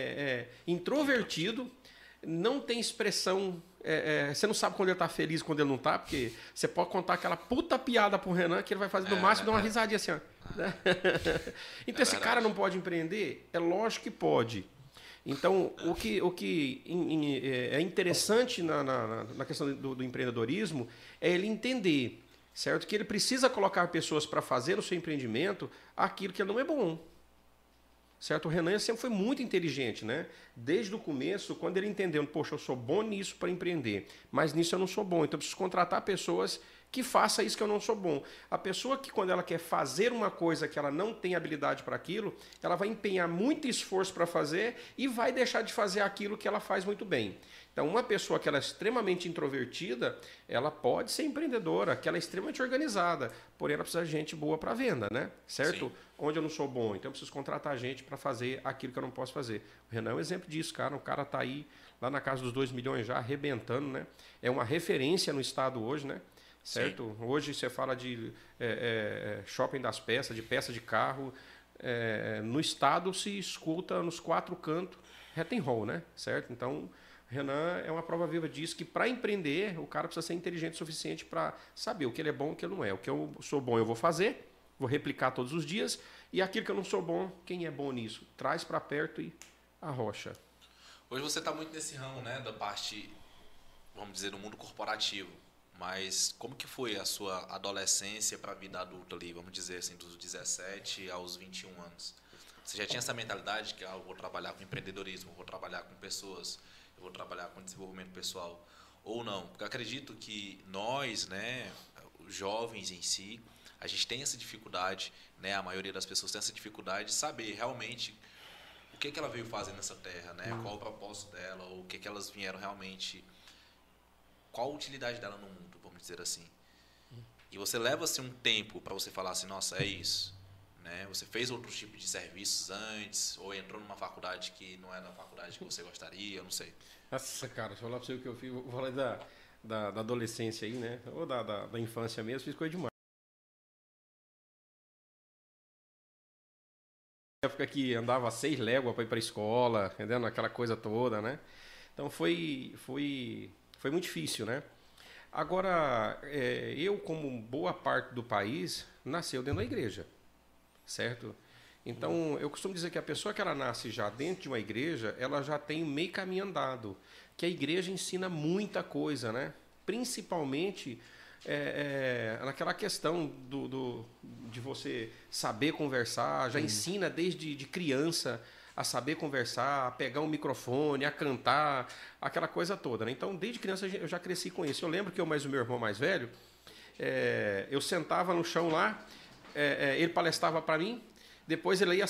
É, introvertido, não tem expressão. é, é, você não sabe quando ele tá feliz quando ele não tá, porque você pode contar aquela puta piada pro Renan que ele vai fazer no É, máximo dar uma é. risadinha assim, ó. né? então É esse cara não pode empreender? É lógico que pode. Então, o que, o que é é interessante na, na, na questão do, do empreendedorismo é ele entender, certo? Que ele precisa colocar pessoas para fazer no seu empreendimento aquilo que ele não é bom. Certo? O Renan sempre foi muito inteligente, né? Desde o começo, quando ele entendeu, poxa, eu sou bom nisso para empreender, mas nisso eu não sou bom, então eu preciso contratar pessoas que façam isso que eu não sou bom. A pessoa que, quando ela quer fazer uma coisa que ela não tem habilidade para aquilo, ela vai empenhar muito esforço para fazer e vai deixar de fazer aquilo que ela faz muito bem. Então, uma pessoa que ela é extremamente introvertida, ela pode ser empreendedora, que ela é extremamente organizada, porém ela precisa de gente boa para venda, né? Certo? Sim. Onde eu não sou bom, então eu preciso contratar gente para fazer aquilo que eu não posso fazer. O Renan é um exemplo disso, cara. O cara tá aí lá na casa dos 2 milhões já, arrebentando, né? É uma referência no estado hoje, né? Certo? Hoje você fala de é, é, shopping das peças, de peça de carro. é, no estado se escuta nos quatro cantos Roll, né? Certo? Então, Renan é uma prova viva disso que para empreender o cara precisa ser inteligente o suficiente para saber o que ele é bom e o que ele não é. O que eu sou bom eu vou fazer, vou replicar todos os dias e aquilo que eu não sou bom, quem é bom nisso? Traz para perto e arrocha. Hoje você está muito nesse ramo, né, da parte, vamos dizer, do mundo corporativo. Mas como que foi a sua adolescência para a vida adulta ali, vamos dizer assim, dos 17 aos 21 anos? Você já tinha essa mentalidade que ah, eu vou trabalhar com empreendedorismo, vou trabalhar com pessoas, eu vou trabalhar com desenvolvimento pessoal ou não? Porque acredito que nós, né, os jovens em si, a gente tem essa dificuldade, né, a maioria das pessoas tem essa dificuldade de saber realmente o que, que ela veio fazer nessa terra, né? Qual o propósito dela, ou o que, que elas vieram realmente. Qual a utilidade dela no mundo, vamos dizer assim. E você leva assim, um tempo para você falar assim, nossa, é isso. Né? Você fez outros tipos de serviços antes, ou entrou numa faculdade que não é na faculdade que você gostaria, eu não sei. Nossa, cara, deixa eu falar pra você o que eu fiz. Vou falar da, da, da adolescência aí, né? Ou da, da, da infância mesmo, fiz coisa demais. época que andava seis léguas para ir para a escola, entendendo? Aquela coisa toda, né? Então foi, foi, foi muito difícil, né? Agora, é, eu, como boa parte do país, nasceu dentro da igreja, certo? Então, eu costumo dizer que a pessoa que ela nasce já dentro de uma igreja, ela já tem meio caminho andado, que a igreja ensina muita coisa, né? Principalmente é, é, naquela questão do, do, de você saber conversar, já ensina desde de criança a saber conversar, a pegar um microfone, a cantar, aquela coisa toda. Né? Então, desde criança eu já cresci com isso. Eu lembro que eu mais o meu irmão mais velho, é, eu sentava no chão lá, é, é, ele palestrava para mim, depois ele ia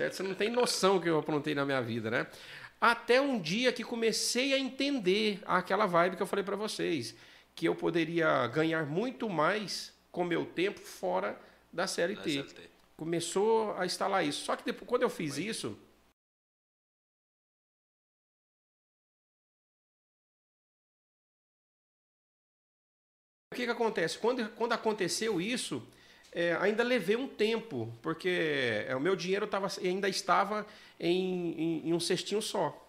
certo? Você não tem noção do que eu aprontei na minha vida, né? Até um dia que comecei a entender aquela vibe que eu falei para vocês, que eu poderia ganhar muito mais com meu tempo fora da Da CLT. CLT. Começou a instalar isso. Só que depois, quando eu fiz isso, o que, que acontece? Quando, quando aconteceu isso, é, ainda levei um tempo, porque é, o meu dinheiro tava, ainda estava em, em, em um cestinho só.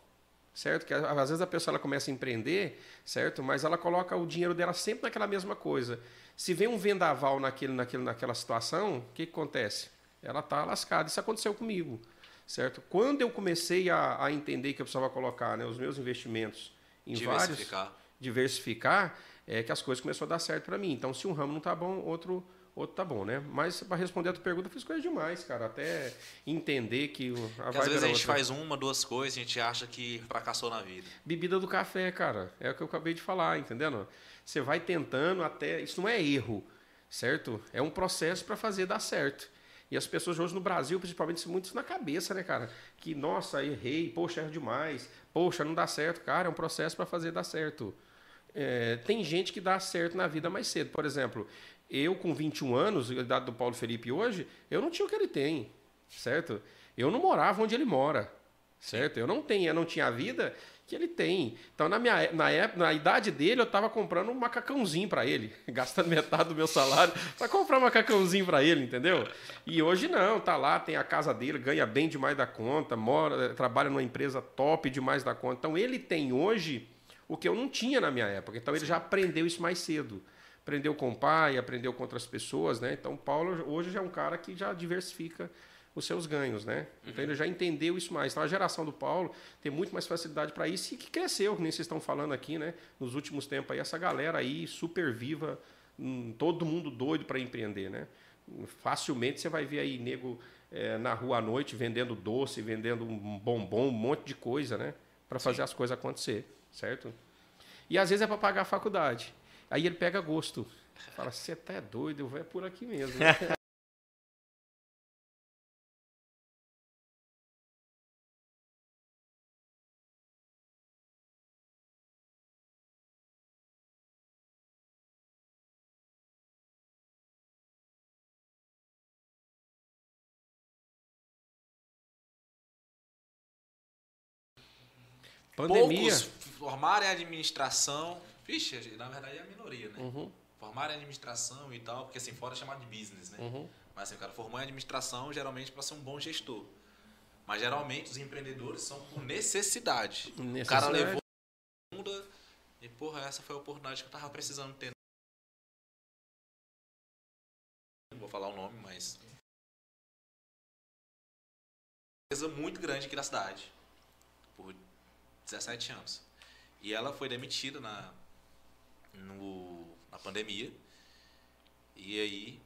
Certo? Que às vezes a pessoa ela começa a empreender, certo? Mas ela coloca o dinheiro dela sempre naquela mesma coisa. Se vem um vendaval naquele, naquele, naquela situação, o que, que acontece? Ela está lascada. Isso aconteceu comigo, certo? Quando eu comecei a, a entender que eu precisava colocar né, os meus investimentos em vários Diversificar. diversificar, é que as coisas começaram a dar certo para mim. Então, se um ramo não tá bom, outro outro tá bom, né? Mas para responder a tua pergunta, eu fiz coisa demais, cara, até entender que a às vezes a gente outra. faz uma, duas coisas e a gente acha que fracassou na vida. Bebida do café, cara. É o que eu acabei de falar, entendendo? Você vai tentando até. Isso não é erro, certo? É um processo para fazer dar certo. E as pessoas hoje no Brasil, principalmente, muito isso na cabeça, né, cara? Que, nossa, errei, poxa, erro demais, poxa, não dá certo. Cara, é um processo para fazer dar certo. É, tem gente que dá certo na vida mais cedo. Por exemplo, eu com 21 anos, a idade do Paulo Felipe hoje, eu não tinha o que ele tem, certo? Eu não morava onde ele mora, certo? Eu não tenho, eu não tinha a vida que ele tem. Então, na minha na, época, na idade dele, eu estava comprando um macacãozinho para ele, gastando metade do meu salário para comprar um macacãozinho para ele, entendeu? E hoje não, tá lá, tem a casa dele, ganha bem demais da conta, mora, trabalha numa empresa top demais da conta. Então, ele tem hoje o que eu não tinha na minha época. Então, ele já aprendeu isso mais cedo. Aprendeu com o pai, aprendeu com outras pessoas, né? Então, Paulo hoje já é um cara que já diversifica os seus ganhos, né? Então ele já entendeu isso mais. Então a geração do Paulo tem muito mais facilidade para isso e que cresceu, que nem vocês estão falando aqui, né? Nos últimos tempos aí, essa galera aí super viva, hum, todo mundo doido para empreender, né? Facilmente você vai ver aí nego é, na rua à noite vendendo doce, vendendo um bombom, um monte de coisa, né? Para fazer as coisas acontecer, certo? E às vezes é para pagar a faculdade. Aí ele pega gosto. Fala, você tá doido, eu vou é por aqui mesmo. Pandemia. Poucos formarem administração. Vixe, na verdade é a minoria, né? Uhum, Formarem administração e tal, porque assim, fora é chamado de business, né? uhum. Mas assim, o cara formou em administração geralmente para ser um bom gestor. Mas geralmente os empreendedores são por necessidade. O cara Necessidade. levou a bunda e, porra, essa foi a oportunidade que eu tava precisando ter. Não vou falar o nome, mas. Empresa muito grande aqui da cidade. Por 17 anos. E ela foi demitida na, no, na pandemia. E aí,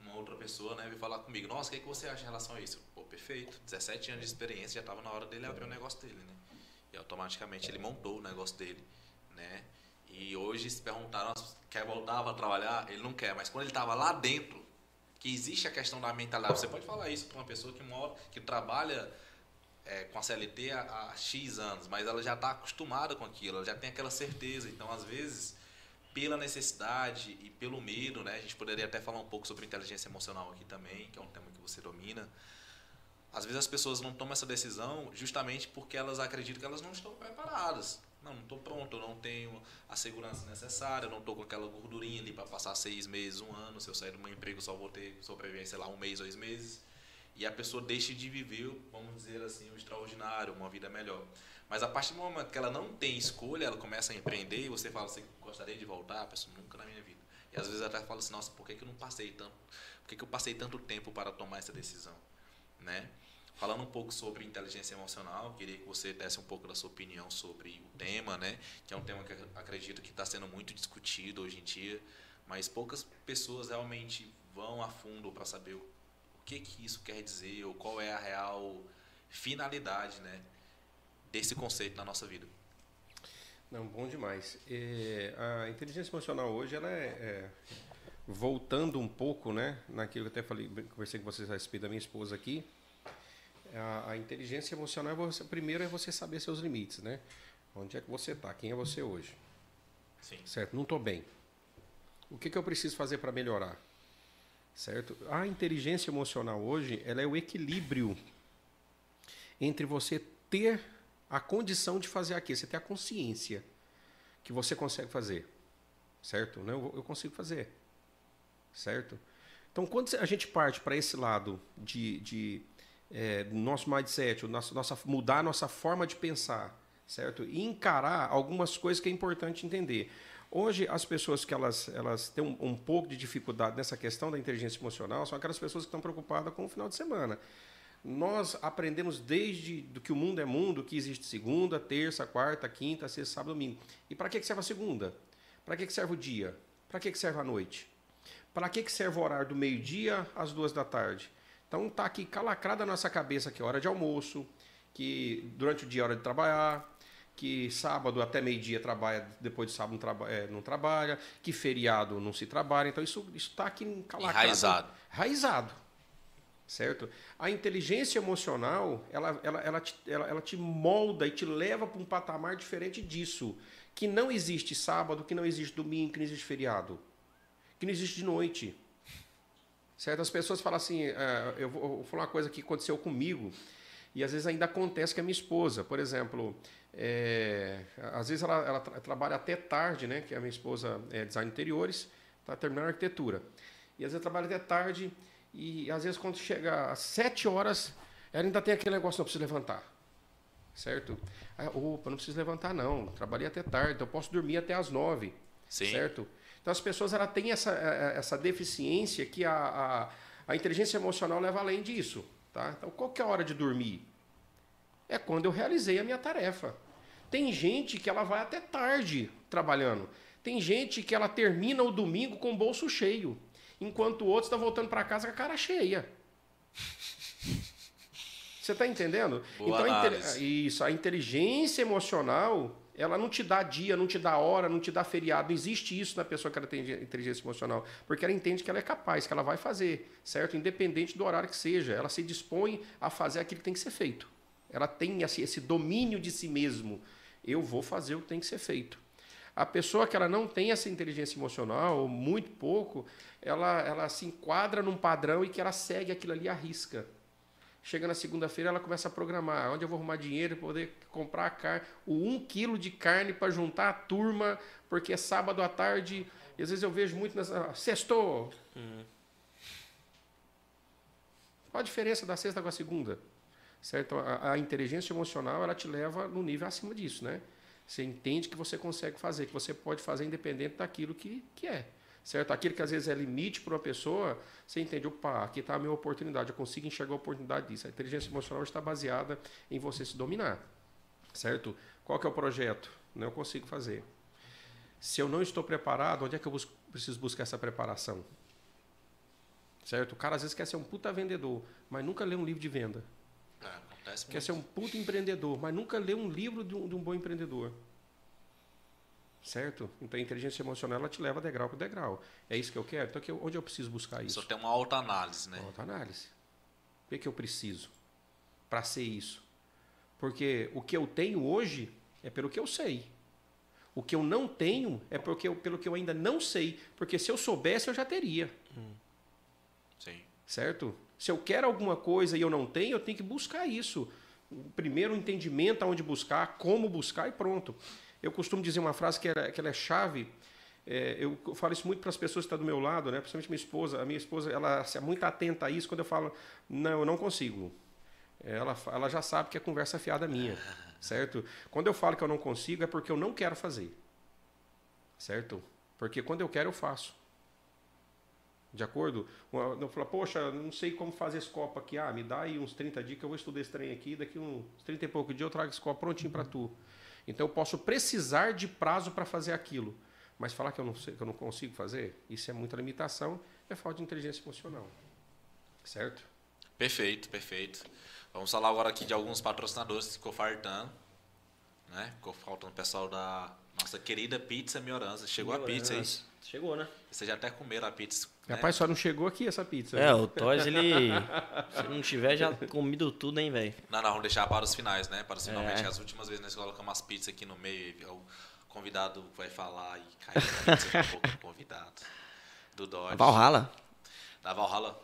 uma outra pessoa né, veio falar comigo: Nossa, o que, que você acha em relação a isso? Pô, perfeito. 17 anos de experiência, já estava na hora dele abrir o negócio dele, né? E automaticamente ele montou o negócio dele, né? E hoje, se perguntar, "Nossa, quer voltar para trabalhar? Ele não quer, mas quando ele estava lá dentro, que existe a questão da mentalidade. Você pode falar isso para uma pessoa que mora, que trabalha é, com a CLT há, há X anos, mas ela já está acostumada com aquilo, ela já tem aquela certeza. Então, às vezes, pela necessidade e pelo medo, né? A gente poderia até falar um pouco sobre inteligência emocional aqui também, que é um tema que você domina. Às vezes as pessoas não tomam essa decisão justamente porque elas acreditam que elas não estão preparadas. Não, não estou pronto, eu não tenho a segurança necessária, eu não estou com aquela gordurinha ali para passar seis meses, um ano. Se eu sair do meu emprego, só vou ter sobreviver, sei lá, um mês, dois meses. E a pessoa deixa de viver, vamos dizer assim, o extraordinário, uma vida melhor. Mas a partir do momento que ela não tem escolha, ela começa a empreender e você fala, você gostaria de voltar? Pessoa nunca na minha vida. E às vezes até fala assim, nossa, por que, que eu não passei tanto, por que, que eu passei tanto tempo para tomar essa decisão? Né? Falando um pouco sobre inteligência emocional, queria que você desse um pouco da sua opinião sobre o tema, né? Que é um tema que acredito que está sendo muito discutido hoje em dia, mas poucas pessoas realmente vão a fundo para saber o que que isso quer dizer ou qual é a real finalidade, né? Desse conceito na nossa vida. Não, bom demais. É, a inteligência emocional hoje, ela é, é, voltando um pouco, né, naquilo que eu até falei, conversei com vocês a respeito da minha esposa aqui. A, a inteligência emocional é você, primeiro é você saber seus limites, né? Onde é que você está? Quem é você hoje? Sim. Certo? Não estou bem. O que, que eu preciso fazer para melhorar? Certo? A inteligência emocional hoje, ela é o equilíbrio entre você ter a condição de fazer aquilo, você ter a consciência que você consegue fazer. Certo? Não, eu, eu consigo fazer. Certo? Então, quando a gente parte para esse lado de, de é, nosso mindset, nosso, nossa, mudar a nossa forma de pensar, certo? E encarar algumas coisas que é importante entender. Hoje, as pessoas que elas, elas têm um, um pouco de dificuldade nessa questão da inteligência emocional são aquelas pessoas que estão preocupadas com o final de semana. Nós aprendemos desde do que o mundo é mundo, que existe segunda, terça, quarta, quinta, sexta, sábado, domingo. E para que que serve a segunda? Para que que serve o dia? Para que que serve a noite? Para que que serve o horário do meio-dia às duas da tarde? Então tá aqui calacrada na nossa cabeça que é hora de almoço, que durante o dia é hora de trabalhar, que sábado até meio-dia trabalha, depois de sábado não, traba, é, não trabalha, que feriado não se trabalha. Então isso está aqui calacrado. Enraizado. Raizado. Certo? A inteligência emocional, ela, ela, ela, te, ela, ela te molda e te leva para um patamar diferente disso. Que não existe sábado, que não existe domingo, que não existe feriado. Que não existe de noite. Certo? As pessoas falam assim, eh, eu, vou, eu vou falar uma coisa que aconteceu comigo, e às vezes ainda acontece com a minha esposa. Por exemplo, é, às vezes ela, ela tra- trabalha até tarde, né? Que a minha esposa é design de interiores, está terminando arquitetura. E às vezes trabalha até tarde, e às vezes quando chega às sete horas, ela ainda tem aquele negócio, não precisa levantar. Certo? Aí, opa, não preciso levantar não, trabalhei até tarde, então eu posso dormir até às nove. Sim. Certo? Então as pessoas ela têm essa, eh, essa deficiência que a, a, a inteligência emocional leva além disso. Tá? Então qual que é a hora de dormir? É quando eu realizei a minha tarefa. Tem gente que ela vai até tarde trabalhando. Tem gente que ela termina o domingo com o bolso cheio, enquanto o outro está voltando para casa com a cara cheia. Você está entendendo? Boa então, análise. isso, a inteligência emocional, ela não te dá dia, não te dá hora, não te dá feriado. Não existe isso na pessoa que ela tem inteligência emocional. Porque ela entende que ela é capaz, que ela vai fazer, certo? Independente do horário que seja. Ela se dispõe a fazer aquilo que tem que ser feito. Ela tem esse, esse domínio de si mesmo. Eu vou fazer o que tem que ser feito. A pessoa que ela não tem essa inteligência emocional, ou muito pouco, ela, ela se enquadra num padrão e que ela segue aquilo ali à risca. Chega na segunda-feira, ela começa a programar onde eu vou arrumar dinheiro para poder comprar a carne, o um quilo de carne para juntar a turma, porque é sábado à tarde. E às vezes eu vejo muito nessa. Sextou! Qual a diferença da sexta com a segunda? Certo? A, a inteligência emocional ela te leva no nível acima disso, né? Você entende que você consegue fazer, que você pode fazer independente daquilo que, que é. Certo? Aquilo que às vezes é limite para uma pessoa, você entende, opa, aqui está a minha oportunidade, eu consigo enxergar a oportunidade disso. A inteligência emocional está baseada em você se dominar. Certo? Qual que é o projeto? Não eu consigo fazer. Se eu não estou preparado, onde é que eu busco- preciso buscar essa preparação? Certo? O cara às vezes quer ser um puta vendedor, mas nunca lê um livro de venda. É, Quer muito. ser um puta empreendedor, mas nunca lê um livro de um, de um bom empreendedor. Certo? Então a inteligência emocional ela te leva degrau por degrau. É isso que eu quero? Então que eu- onde eu preciso buscar isso? Só tem uma alta análise, né? Alta análise. O que, que eu preciso para ser isso? Porque o que eu tenho hoje é pelo que eu sei. O que eu não tenho é porque eu- pelo que eu ainda não sei. Porque se eu soubesse, eu já teria. Sim. Certo? Se eu quero alguma coisa e eu não tenho, eu tenho que buscar isso. Primeiro, o entendimento aonde buscar, como buscar e pronto. Eu costumo dizer uma frase que ela, que ela é chave. é, eu falo isso muito para as pessoas que estão do meu lado, né? principalmente minha esposa. A minha esposa ela é muito atenta a isso quando eu falo, não, eu não consigo. Ela, ela já sabe que é conversa fiada minha, certo? Quando eu falo que eu não consigo, é porque eu não quero fazer, certo? Porque quando eu quero, eu faço. De acordo? Eu falo, poxa, não sei como fazer esse copo aqui. Ah, me dá aí uns 30 dias que eu vou estudar esse trem aqui. Daqui uns 30 e pouco dias eu trago esse copo prontinho para tu. Então eu posso precisar de prazo para fazer aquilo. Mas falar que eu, não sei, que eu não consigo fazer, isso é muita limitação, é falta de inteligência emocional. Certo? Perfeito, perfeito. Vamos falar agora aqui de alguns patrocinadores que ficou faltando. Né? Ficou faltando o pessoal da nossa querida Pizza Mioranza. Chegou a pizza aí. Chegou, né? Vocês já até comeram a pizza. Né? Rapaz, só não chegou aqui essa pizza. É, o Toys, ele. Se não tiver já comido tudo, hein, velho? Não, não, vamos deixar para os finais, né? Para os finalmente. É. As últimas vezes nós colocamos as pizzas aqui no meio e o convidado vai falar e cai a pizza um pouco do convidado. Do Dodge. Valhalla. Da Valhalla.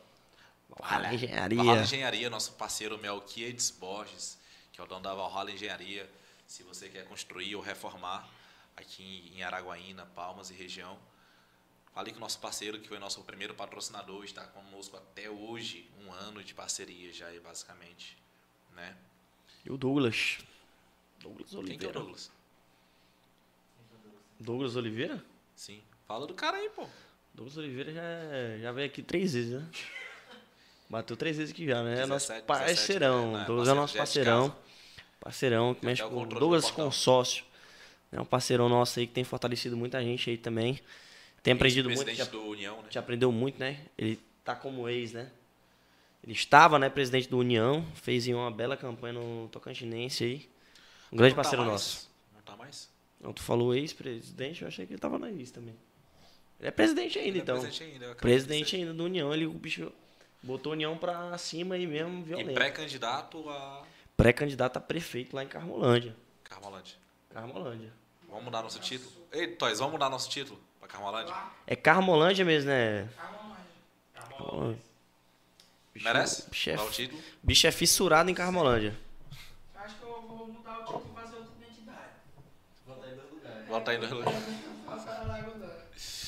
Valhalla Engenharia. Valhalla Engenharia, nosso parceiro Melquiades Borges, que é o dono da Valhalla Engenharia. Se você quer construir ou reformar aqui em Araguaína, Palmas e região, fale com o nosso parceiro, que foi nosso primeiro patrocinador, está conosco até hoje, um ano de parceria já, aí, basicamente. Né? E o Douglas. Douglas Quem que é o Oliveira. Douglas? Douglas Oliveira? Sim. Fala do cara aí, pô. Douglas Oliveira já, já veio aqui três vezes, né? Bateu três vezes aqui já, né? É nosso 17, parceirão. 17, né? Douglas é nosso já é de parceirão. Parceirão que mexe com do Douglas. Consórcio. É um parceirão nosso aí que tem fortalecido muita gente aí também. Tem aprendido muito. Presidente do União, né? já aprendeu muito, né? Ele tá como ex, né? Ele estava, né, presidente do União, fez uma bela campanha no Tocantinense aí. Um grande tá parceiro mais? nosso. Não tá mais? Não, tu falou ex-presidente, eu achei que ele tava na ex também. Ele é presidente ainda, Ele é então. presidente ainda, Presidente ainda da União, ele o bicho botou a União pra cima aí mesmo, E violento. pré-candidato a Pré-candidato a prefeito lá em Carmolândia. Carmolândia. Carmolândia. Vamos mudar nosso título? Ei, Toys, vamos mudar nosso título pra Carmolândia? É Carmolândia mesmo, né? Carmolândia. Bicho- Merece? Bicho é, título? bicho é fissurado em Carmolândia. Eu acho que eu vou mudar o título e fazer outra identidade. Botar em dois lugares. Bota aí no relógio. Faça a Lagoa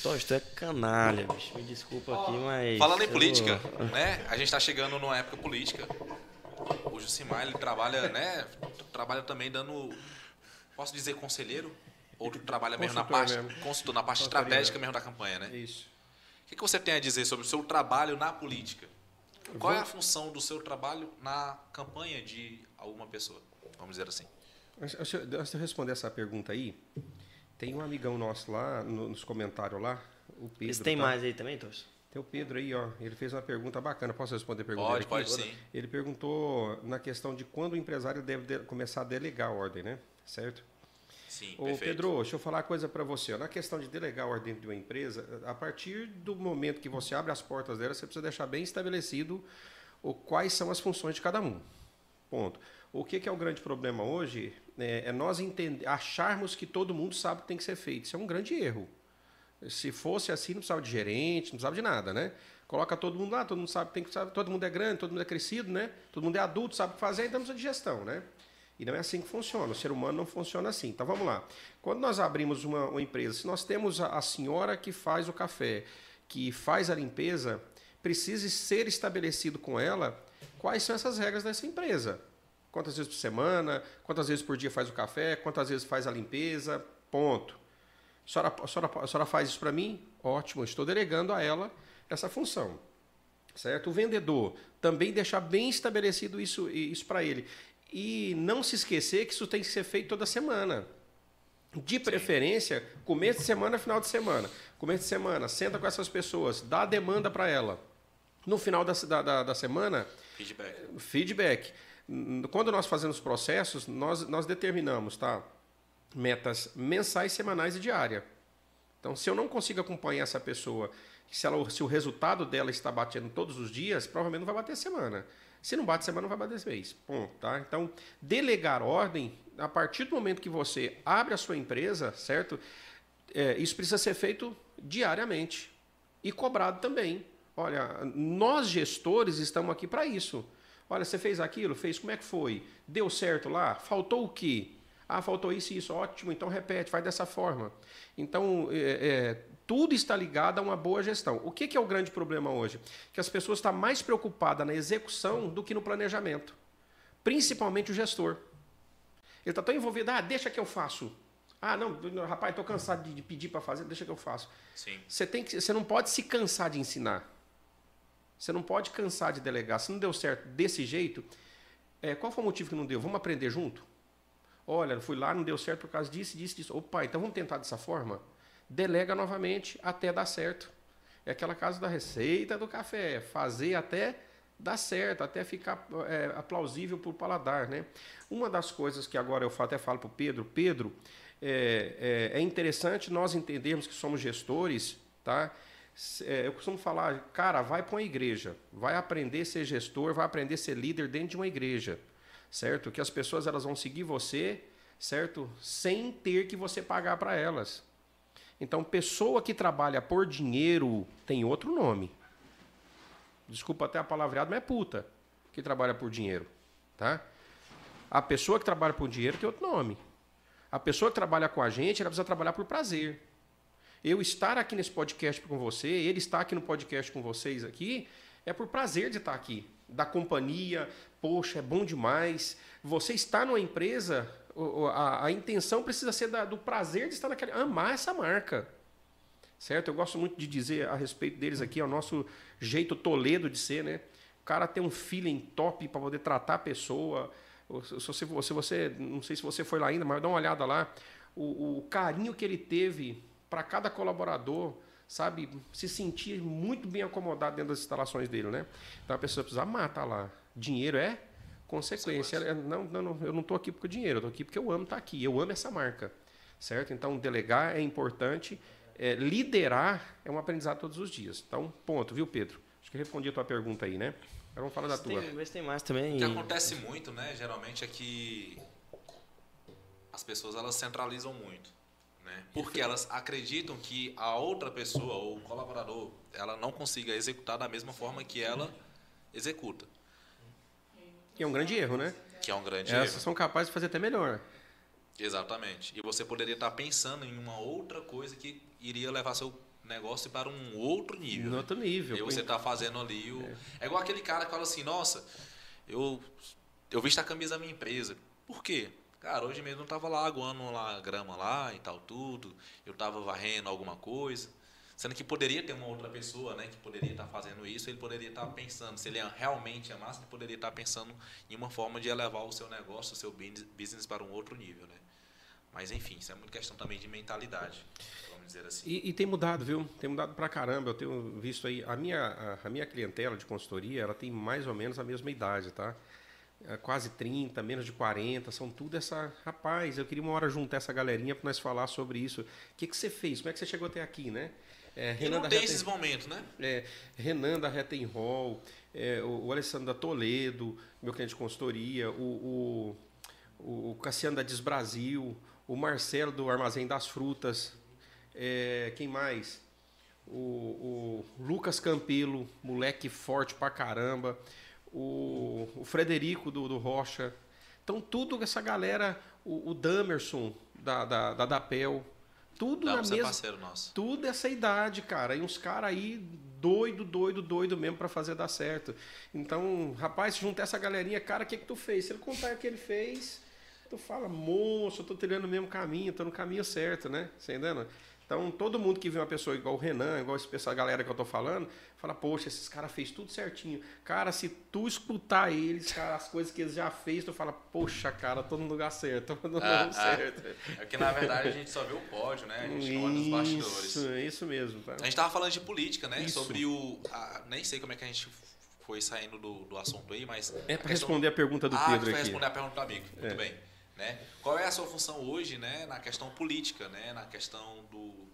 Toys, tu é canalha, bicho. Me desculpa aqui, mas. Falando em eu- política, né? A gente tá chegando numa época política. O Jusimar, ele trabalha, né? Trabalha também dando. Posso dizer conselheiro? Ou tu trabalha mesmo na parte, mesmo. consultor, na parte Consultoria estratégica mesmo. mesmo da campanha, né? Isso. O que, que você tem a dizer sobre o seu trabalho na política? Qual é a função do seu trabalho na campanha de alguma pessoa? Vamos dizer assim. Antes antes de eu- responder essa pergunta aí, tem um amigão nosso lá no- nos comentários lá, o Pedro. Esse tem tá? mais aí também, Toys? Tem o Pedro aí, ó. Ele fez uma pergunta bacana. Posso responder a pergunta Pode, dele pode aqui? sim. Ele perguntou na questão de quando o empresário deve de- começar a delegar a ordem, né? Certo? Sim, Ô, perfeito. Pedro, deixa eu falar uma coisa para você. Na questão de delegar a ordem de uma empresa, a partir do momento que você abre as portas dela, você precisa deixar bem estabelecido o, quais são as funções de cada um. Ponto. O que, que é o grande problema hoje é, é nós entender, acharmos que todo mundo sabe o que tem que ser feito. Isso é um grande erro. Se fosse assim, não precisava de gerente, não precisava de nada, né? Coloca todo mundo lá, todo mundo sabe, que tem que saber, todo mundo é grande, todo mundo é crescido, né? Todo mundo é adulto, sabe o que fazer, então precisa de gestão, né? E não é assim que funciona. O ser humano não funciona assim. Então vamos lá. Quando nós abrimos uma, uma empresa, se nós temos a, a senhora que faz o café, que faz a limpeza, precisa ser estabelecido com ela quais são essas regras dessa empresa. Quantas vezes por semana, quantas vezes por dia faz o café, quantas vezes faz a limpeza, ponto. A senhora, a senhora, a senhora faz isso para mim? Ótimo, estou delegando a ela essa função. Certo? O vendedor também deixar bem estabelecido isso, isso para ele. E não se esquecer que isso tem que ser feito toda semana. De preferência, começo de semana, final de semana. Começo de semana, senta com essas pessoas, dá a demanda para ela. No final da, da, da semana, Feedback. feedback. Quando nós fazemos processos, nós, nós determinamos tá? metas mensais, semanais e diária. Então, se eu não consigo acompanhar essa pessoa, se, ela, se o resultado dela está batendo todos os dias, provavelmente não vai bater semana. Se não bate semana, não vai bater mês. Ponto, tá? Então, delegar ordem, a partir do momento que você abre a sua empresa, certo? É, isso precisa ser feito diariamente e cobrado também. Olha, nós gestores estamos aqui para isso. Olha, você fez aquilo, fez, como é que foi? Deu certo lá? Faltou o quê? Ah, faltou isso e isso, ótimo, então repete, faz dessa forma. Então, é, é, tudo está ligado a uma boa gestão. O que, que é o grande problema hoje? Que as pessoas estão mais preocupadas na execução do que no planejamento. Principalmente o gestor. Ele está tão envolvido, ah, deixa que eu faço. Ah, não, rapaz, estou cansado de, de pedir para fazer, deixa que eu faço. Sim. Você, tem que, você não pode se cansar de ensinar. Você não pode cansar de delegar. Se não deu certo desse jeito, é, qual foi o motivo que não deu? Vamos aprender junto? Olha, fui lá, não deu certo por causa disso, disso, disso. Opa, então vamos tentar dessa forma? Delega novamente até dar certo. É aquela casa da receita do café. Fazer até dar certo, até ficar é, plausível para o paladar. Né? Uma das coisas que agora eu até falo para o Pedro, Pedro, é, é, é interessante nós entendermos que somos gestores, tá? É, eu costumo falar, cara, vai para uma igreja, vai aprender a ser gestor, vai aprender a ser líder dentro de uma igreja, certo? Que as pessoas elas vão seguir você, certo? Sem ter que você pagar para elas. Então, pessoa que trabalha por dinheiro tem outro nome. Desculpa até a palavreada, mas é puta que trabalha por dinheiro, tá? A pessoa que trabalha por dinheiro tem outro nome. A pessoa que trabalha com a gente, ela precisa trabalhar por prazer. Eu estar aqui nesse podcast com você, ele estar aqui no podcast com vocês aqui, é por prazer de estar aqui. Da companhia, poxa, é bom demais. Você está numa empresa, a, a intenção precisa ser da, do prazer de estar naquela. amar essa marca. Certo? Eu gosto muito de dizer a respeito deles aqui, é o nosso jeito toledo de ser, né? O cara tem um feeling top para poder tratar a pessoa. Se você, se você, não sei se você foi lá ainda, mas dá uma olhada lá. O, o carinho que ele teve para cada colaborador, sabe? Se sentir muito bem acomodado dentro das instalações dele, né? Então a pessoa precisa matar lá. Dinheiro é consequência. É, não, não, não, eu não estou aqui por dinheiro, eu estou aqui porque eu amo estar aqui. Eu amo essa marca, certo? Então delegar é importante. É, liderar é um aprendizado todos os dias. Então, ponto, viu, Pedro? Acho que eu respondi a tua pergunta aí, né? Agora vamos falar da tua. Tem, vê se tem mais também. O que acontece muito, né, geralmente é que as pessoas elas centralizam muito, né? Porque elas acreditam que a outra pessoa ou o colaborador, ela não consiga executar da mesma forma que ela executa, Que é um grande erro, né? que é um grande Essas erro. são capazes de fazer até melhor. Exatamente. E você poderia estar pensando em uma outra coisa que iria levar seu negócio para um outro nível. Né? outro nível. E você tá fazendo ali o. É. igual aquele cara que fala assim, nossa, eu, eu visto a camisa da minha empresa. Por quê? Cara, hoje mesmo eu tava lá aguando lá grama lá e tal, tudo. Eu tava varrendo alguma coisa. Sendo que poderia ter uma outra pessoa, né, que poderia estar fazendo isso, ele poderia estar pensando, se ele realmente amasse, ele poderia estar pensando em uma forma de elevar o seu negócio, o seu business para um outro nível, né? Mas enfim, isso é muito questão também de mentalidade, vamos dizer assim. E, e tem mudado, viu? Tem mudado pra caramba. Eu tenho visto aí. A minha, a, a minha clientela de consultoria, ela tem mais ou menos a mesma idade, tá? É, Quase 30, menos de 40, são tudo essa. Rapaz, eu queria uma hora juntar essa galerinha para nós falar sobre isso. O que, que você fez? Como é que você chegou até aqui, né? É, E não tem Reten- esses momentos, né? é, Renan da Rettenhall, é, o, o Alessandro da Toledo, meu cliente de consultoria, o, o, o Cassiano da Desbrasil, o Marcelo do Armazém das Frutas, é, quem mais? O, o Lucas Campelo, moleque forte pra caramba, o, o Frederico do, do Rocha. Então, tudo essa galera, o, o Damerson da, da, da Dapel, tudo Dá na mesma parceiro nosso. tudo essa idade, cara. E uns caras aí doido, doido, doido mesmo pra fazer dar certo. Então, rapaz, se juntar essa galerinha, cara, o que que tu fez? Se ele contar o que ele fez, tu fala, moço, eu tô trilhando o mesmo caminho, tô no caminho certo, né? Você entendendo? Então, todo mundo que vê uma pessoa igual o Renan, igual esse pessoal, a galera que eu tô falando, fala, poxa, esses caras fez tudo certinho. Cara, se tu escutar eles, cara, as coisas que eles já fez, tu fala, poxa, cara, tô no lugar certo, tô no Ah, lugar ah. certo. É que na verdade a gente só vê o pódio, né? A gente não olha nos bastidores. Isso, isso mesmo, tá? A gente tava falando de política, né? Isso. Sobre o. a- nem sei como é que a gente foi saindo do, do assunto aí, mas. É a para questão- responder a pergunta do ah, Pedro aqui. responder a pergunta do amigo. Muito É. bem. Né? Qual é a sua função hoje, né? Na questão política, né? Na questão do,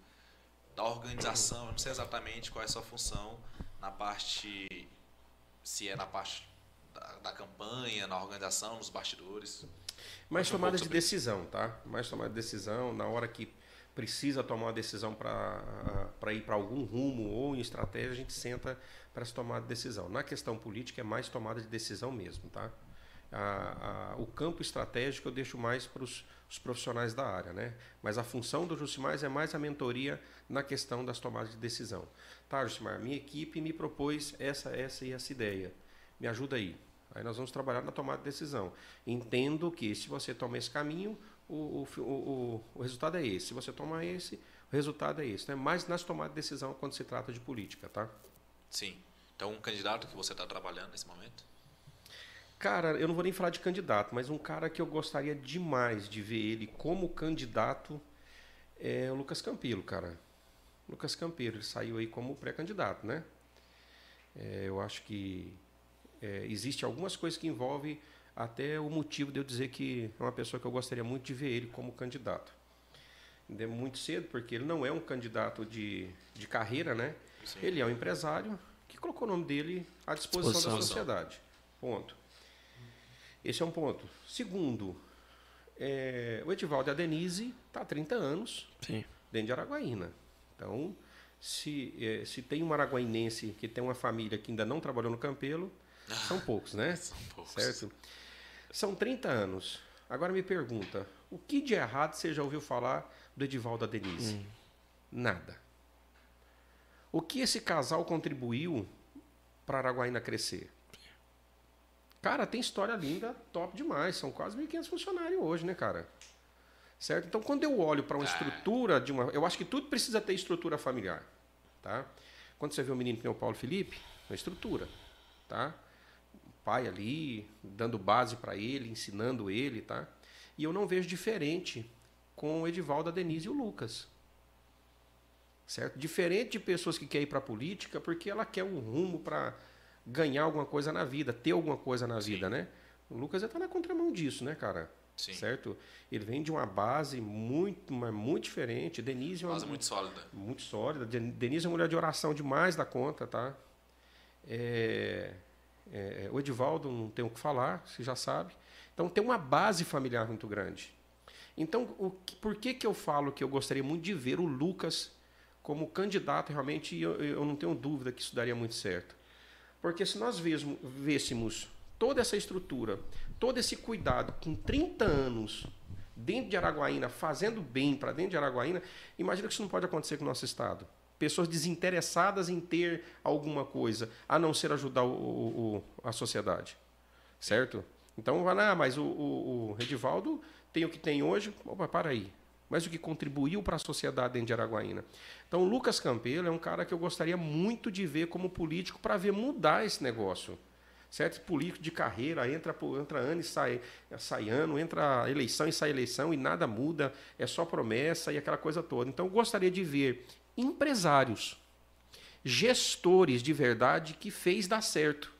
da organização. Eu não sei exatamente qual é a sua função na parte. Se é na parte da, da campanha, na organização, nos bastidores. Mais Conte um tomada pouco de decisão, tá? Mais tomada de decisão na hora que precisa tomar uma decisão para ir para algum rumo ou em estratégia, a gente senta para se tomar de decisão. Na questão política é mais tomada de decisão mesmo, tá? A- a- o campo estratégico eu deixo mais para os profissionais da área, né? Mas a função do Jusimais é mais a mentoria na questão das tomadas de decisão. Tá, Jusimar, minha equipe me propôs essa, essa e essa ideia. Me ajuda aí. Aí nós vamos trabalhar na tomada de decisão. Entendo que se você toma esse caminho, o, o, o, o- o resultado é esse. Se você toma esse, o resultado é esse. Né? Mas nas tomadas de decisão quando se trata de política, tá? Sim. Então, um candidato que você está trabalhando nesse momento? Cara, eu não vou nem falar de candidato, mas um cara que eu gostaria demais de ver ele como candidato é o Lucas Campelo, cara. Lucas Campelo, ele saiu aí como pré-candidato, né? É, eu acho que é, existe algumas coisas que envolvem até o motivo de eu dizer que é uma pessoa que eu gostaria muito de ver ele como candidato. Ainda é muito cedo, porque ele não é um candidato de, de carreira, né? Sim. Ele é um empresário que colocou o nome dele à disposição, Disposição. da sociedade. Ponto. Esse é um ponto. Segundo, é, o Edivaldo e a Denise está há 30 anos Sim. dentro de Araguaína. Então, se, eh, se tem um araguainense que tem uma família que ainda não trabalhou no Campelo, são poucos, né? São poucos. Certo? São 30 anos. Agora me pergunta, o que de errado você já ouviu falar do Edivaldo e da Denise? Nada. O que esse casal contribuiu para Araguaína crescer? Cara, tem história linda, top demais. São quase 1.500 funcionários hoje, né, cara? Certo? Então, quando eu olho para uma Ah. estrutura de uma. Eu acho que tudo precisa ter estrutura familiar. Tá? Quando você vê um menino que nem o Paulo Felipe, uma estrutura. Tá? O pai ali, dando base para ele, ensinando ele. Tá? E eu não vejo diferente com o Edivaldo, a Denise e o Lucas. Certo? Diferente de pessoas que querem ir para a política porque ela quer um rumo para ganhar alguma coisa na vida, ter alguma coisa na Sim. vida, né? O Lucas está na contramão disso, né, cara? Sim. Certo? Ele vem de uma base muito, mas muito diferente. Denise é uma Base muito sólida. muito sólida. Den- Denise é uma mulher de oração demais da conta, tá? É, é, o Edivaldo não tem o que falar, você já sabe. Então tem uma base familiar muito grande. Então, o por que, que eu falo que eu gostaria muito de ver o Lucas como candidato realmente? e Eu, eu não tenho dúvida que isso daria muito certo. Porque se nós vêssemos toda essa estrutura, todo esse cuidado com 30 anos dentro de Araguaína, fazendo bem para dentro de Araguaína, imagina que isso não pode acontecer com o nosso Estado. Pessoas desinteressadas em ter alguma coisa, a não ser ajudar o- o- o- a sociedade. Certo? Então, vai lá, mas o, o, o Edivaldo tem o que tem hoje. Opa, para aí. Mas o que contribuiu para a sociedade dentro de Araguaína. Então, o Lucas Campelo é um cara que eu gostaria muito de ver como político para ver mudar esse negócio. certo? Político de carreira, entra, entra ano e sai, sai ano, entra eleição e sai eleição e nada muda, é só promessa e aquela coisa toda. Então, eu gostaria de ver empresários, gestores de verdade que fez dar certo.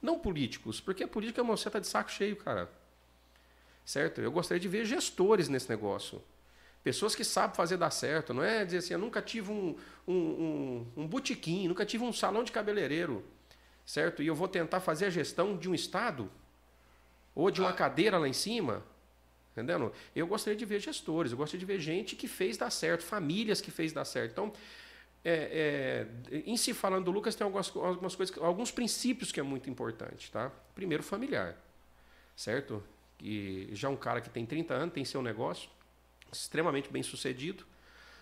Não políticos, porque a política, você tá de saco cheio, cara. Certo? Eu gostaria de ver gestores nesse negócio. Pessoas que sabem fazer dar certo. Não é dizer assim, eu nunca tive um, um, um, um botequim, nunca tive um salão de cabeleireiro. Certo? E eu vou tentar fazer a gestão de um estado ou de uma cadeira lá em cima. Entendendo? Eu gostaria de ver gestores, eu gostaria de ver gente que fez dar certo, famílias que fez dar certo. Então, é, é, em se falando do Lucas, tem algumas, algumas coisas, alguns princípios que é muito importante, tá? Primeiro, familiar, certo? E já um cara que tem 30 anos, tem seu negócio, extremamente bem sucedido,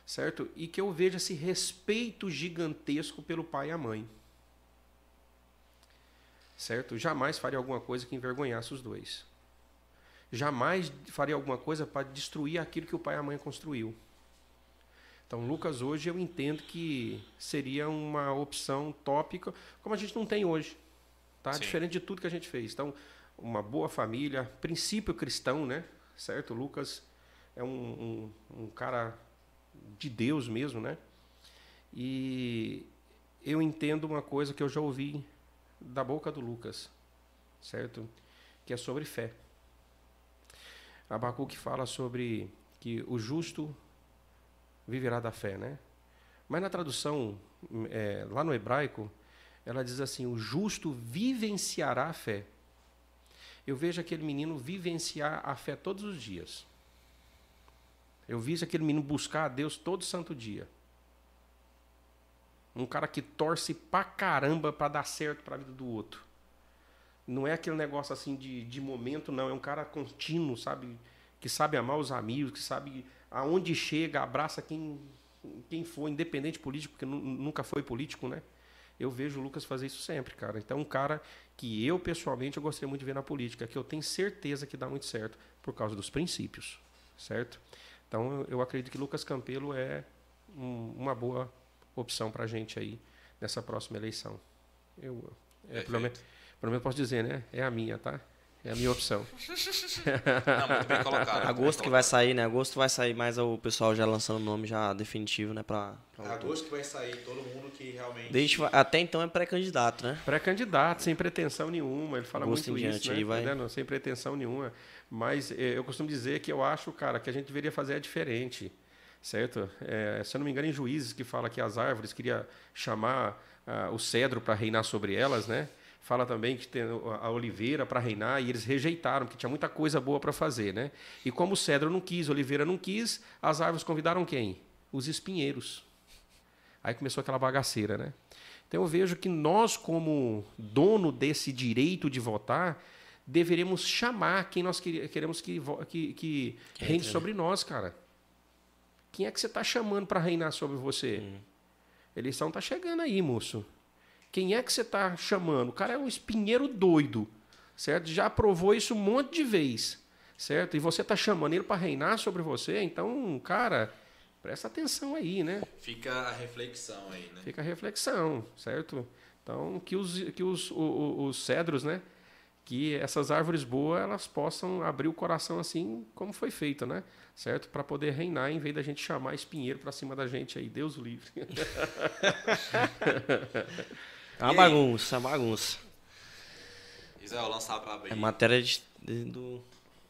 certo? E que eu vejo esse respeito gigantesco pelo pai e a mãe, certo? Jamais faria alguma coisa que envergonhasse os dois. Jamais faria alguma coisa para destruir aquilo que o pai e a mãe construiu. Então, Lucas hoje eu entendo que seria uma opção tópica, como a gente não tem hoje. Tá? Sim. Diferente de tudo que a gente fez. Então, uma boa família, princípio cristão, né? Certo? Lucas é um, um, um cara de Deus mesmo, né? E eu entendo uma coisa que eu já ouvi da boca do Lucas, certo? Que é sobre fé. Abacuque fala sobre que o justo viverá da fé, né? Mas na tradução, é, lá no hebraico, ela diz assim: o justo vivenciará a fé. Eu vejo aquele menino vivenciar a fé todos os dias. Eu vejo aquele menino buscar a Deus todo santo dia. Um cara que torce pra caramba para dar certo para a vida do outro. Não é aquele negócio assim de, de momento, não. É um cara contínuo, sabe? Que sabe amar os amigos, que sabe aonde chega, abraça quem, quem for, independente político, porque nu- nunca foi político, né? Eu vejo o Lucas fazer isso sempre, cara. Então, um cara que eu, pessoalmente, eu gostaria muito de ver na política, que eu tenho certeza que dá muito certo por causa dos princípios, certo? Então, eu, acredito que Lucas Campelo é um- uma boa opção para a gente aí nessa próxima eleição. Eu, é, pelo, menos, pelo menos posso dizer, né? É a minha, tá? É a minha opção. Não, muito bem colocado. Agosto que vai sair, né? Agosto vai sair mais o pessoal já lançando o nome já definitivo, né? Pra, pra. Agosto que vai sair todo mundo que realmente. Desde, até então é pré-candidato, né? Pré-candidato, sem pretensão nenhuma. Ele fala Agosto muito em isso, diante né? aí vai-? Sem pretensão nenhuma. Mas eh, eu costumo dizer que eu acho, cara, que a gente deveria fazer é diferente. Certo? Eh, se eu não me engano, em Juízes, que fala que as árvores queria chamar ah, o cedro para reinar sobre elas, né? Fala também que tem a oliveira para reinar e eles rejeitaram, porque tinha muita coisa boa para fazer, né? E como o cedro não quis, a oliveira não quis, as árvores convidaram quem? Os espinheiros. Aí começou aquela bagaceira, né? Então eu vejo que nós, como dono desse direito de votar, deveríamos chamar quem nós queremos que, que, que reine sobre nós, cara. Quem é que você está chamando para reinar sobre você? Eleição tá chegando aí, moço. Quem é que você está chamando? O cara é um espinheiro doido, certo? Já provou isso um monte de vez, certo? E você está chamando ele para reinar sobre você, então, cara, presta atenção aí, né? Fica a reflexão aí, né? Fica a reflexão, certo? Então, que os, que os, o- o- os cedros, né? Que essas árvores boas, elas possam abrir o coração assim como foi feito, né? Certo? Para poder reinar, em vez da gente chamar espinheiro para cima da gente aí. Deus o livre. É uma bagunça, é uma bagunça. Israel, lança a braba aí. É matéria de- de- do,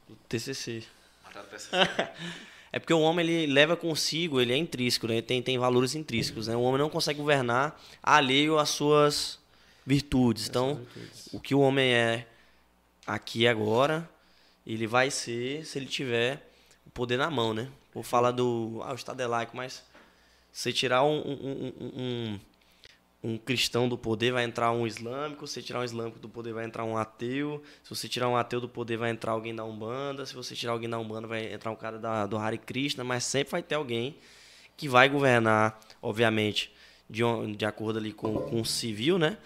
do TCC. Matéria dessa- É porque o homem ele leva consigo, ele é intrínseco, né? Ele tem, tem valores intrínsecos, né? O homem não consegue governar alheio às suas virtudes. Então, o que o homem é aqui agora, ele vai ser se ele tiver o poder na mão, né? Vou falar do. Ah, o Estado é laico, mas você tirar um, um, um- um- cristão do poder, vai entrar um islâmico. Se você tirar um islâmico do poder, vai entrar um ateu. Se você tirar um ateu do poder, vai entrar alguém da Umbanda. Se você tirar alguém da Umbanda, vai entrar um cara da, do Hare Krishna. Mas sempre vai ter alguém que vai governar, obviamente, de, de acordo ali com, com o civil, né?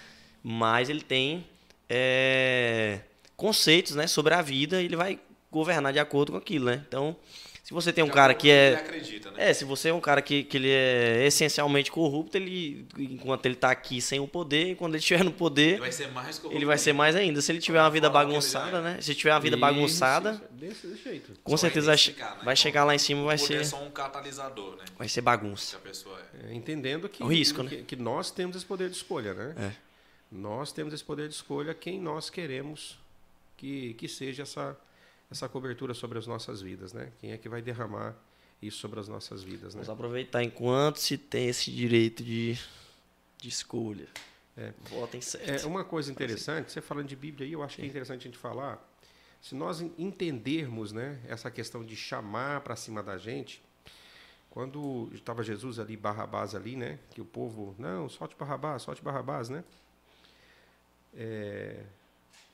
Mas ele tem é, conceitos né, sobre a vida e ele vai governar de acordo com aquilo, né? Então, se você tem um cara que o é. Ele acredita, né? É, se você é um cara que, que ele é essencialmente corrupto, ele, enquanto ele tá aqui sem o poder, e quando ele estiver no Ele poder, vai ser mais corrupto ele vai ser ainda. mais ainda. Se ele tiver uma vida que ele bagunçada, né? Se tiver uma vida Isso, bagunçada, isso, desse, jeito. com Só certeza vai intensificar, né? vai chegar lá em cima, vai O poder é ser, só um catalisador, né? vai ser Que bagunça. a pessoa é. É, entendendo que, É um risco, né? que, que nós temos esse poder de escolha, né? É. Nós temos esse poder de escolha quem nós queremos que, que seja essa, essa cobertura sobre as nossas vidas, né? Quem é que vai derramar isso sobre as nossas vidas, né? Vamos aproveitar enquanto se tem esse direito de, de escolha. É. Votem certo. É uma coisa interessante, você falando de Bíblia aí, eu acho que é interessante a gente falar. Se nós en- entendermos, né, essa questão de chamar para cima da gente, quando estava Jesus ali, Barrabás ali, né, que o povo, não, solte Barrabás, solte Barrabás, né? É,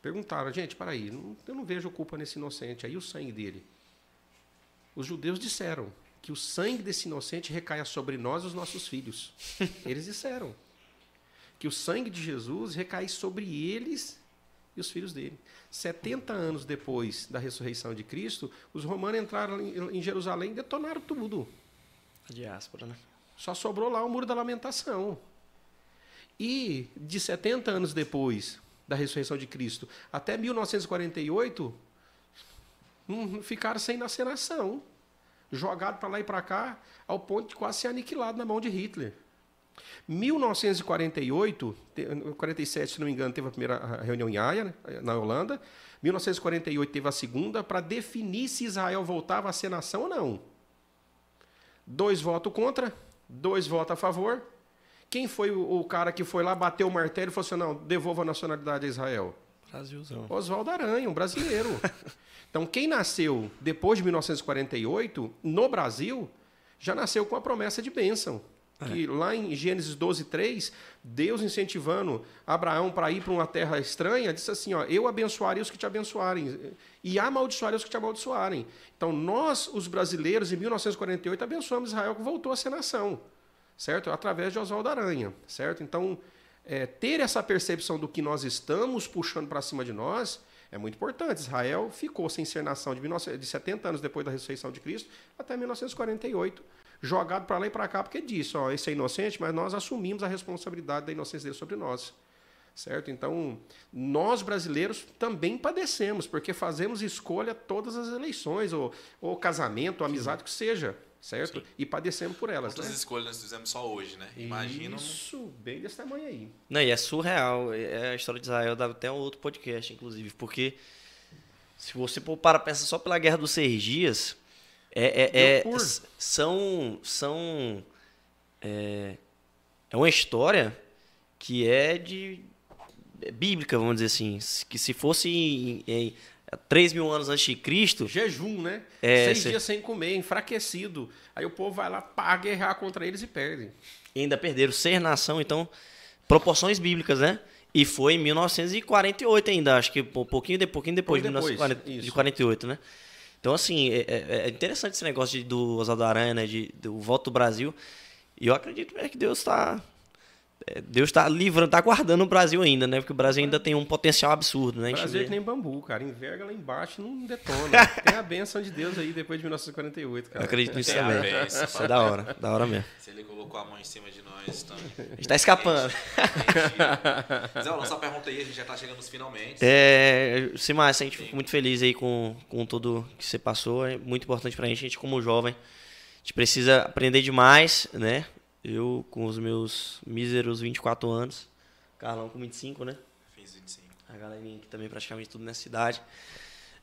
perguntaram, gente, para aí, não- eu não vejo culpa nesse inocente, aí o sangue dele. Os judeus disseram que o sangue desse inocente recaia sobre nós e os nossos filhos. Eles disseram que o sangue de Jesus recai sobre eles e os filhos dele. 70 anos depois da ressurreição de Cristo, os romanos entraram em em Jerusalém e detonaram tudo. A diáspora, né? Só sobrou lá o Muro da Lamentação. E de 70 anos depois da ressurreição de Cristo até 1948, não ficaram sem nascer nação. Jogado para lá e para cá, ao ponto de quase ser aniquilado na mão de Hitler. 1948, te- 47, se não me engano, teve a primeira reunião em Haia, né, na Holanda. 1948 teve a segunda para definir se Israel voltava a ser nação ou não. Dois votos contra, dois votos a favor. Quem foi o, o cara que foi lá, bateu o martelo e falou assim: não, devolva a nacionalidade a Israel? Brasilzão. Oswaldo Aranha, um brasileiro. Então, quem nasceu depois de 1948, no Brasil, já nasceu com a promessa de bênção. Que lá em Gênesis 12, 3, Deus incentivando Abraão para ir para uma terra estranha, disse assim: ó, Eu abençoarei os que te abençoarem, e amaldiçoarei os que te amaldiçoarem. Então, nós, os brasileiros, em 1948, abençoamos Israel, que voltou a ser nação, certo? Através de Oswaldo Aranha, certo? Então, é, ter essa percepção do que nós estamos puxando para cima de nós é muito importante. Israel ficou sem ser nação de, 19, de 70 anos depois da ressurreição de Cristo até 1948, jogado para lá e para cá porque disse, ó, esse é inocente, mas nós assumimos a responsabilidade da inocência dele sobre nós. Certo? Então, nós brasileiros também padecemos, porque fazemos escolha todas as eleições, ou, ou casamento, ou amizade, que seja, certo? E padecemos por elas. Quantas Né? escolhas nós fizemos só hoje, né? Imagina. Isso, bem desse tamanho aí. Não, e é surreal. É a história de Israel dá até um outro podcast, inclusive, porque se você for para pensar só pela Guerra dos Seis Dias, é, é- é- são são é, é uma história que é de é bíblica, vamos dizer assim, que se fosse em, em 3 mil anos antes de Cristo, Jejum, né? É, Seis cê- dias sem comer, enfraquecido. Aí o povo vai lá para guerrear contra eles e perde. ainda perderam ser nação, então proporções bíblicas, né? E foi em 1948 ainda, acho que um pouquinho, de, pouquinho depois, depois, 1940 de isso. 48, né? Então, assim, é, é- é interessante esse negócio de- do Oswaldo Aranha, né? De, do voto do Brasil. E eu acredito é, que Deus está... Deus está livrando, está guardando o Brasil ainda, né? Porque o Brasil ainda tem um potencial absurdo, né? A O Brasil é que nem bambu, cara. Enverga lá embaixo e não detona. Tem a benção de Deus aí depois de 1948, Eu cara. acredito nisso Tem a também. Isso é da hora, da hora mesmo. Se ele colocou a mão em cima de nós, então. A gente tá escapando. Zé, lança a pergunta aí, a gente já tá chegando nos finalmente. É, Simar, a gente ficou muito feliz aí com, com tudo que você passou. É muito importante pra gente. A gente, como jovem, a gente precisa aprender demais, né? Eu, com os meus míseros 24 anos. Carlão com 25, né? Fiz 25. A galerinha aqui também, praticamente tudo nessa cidade.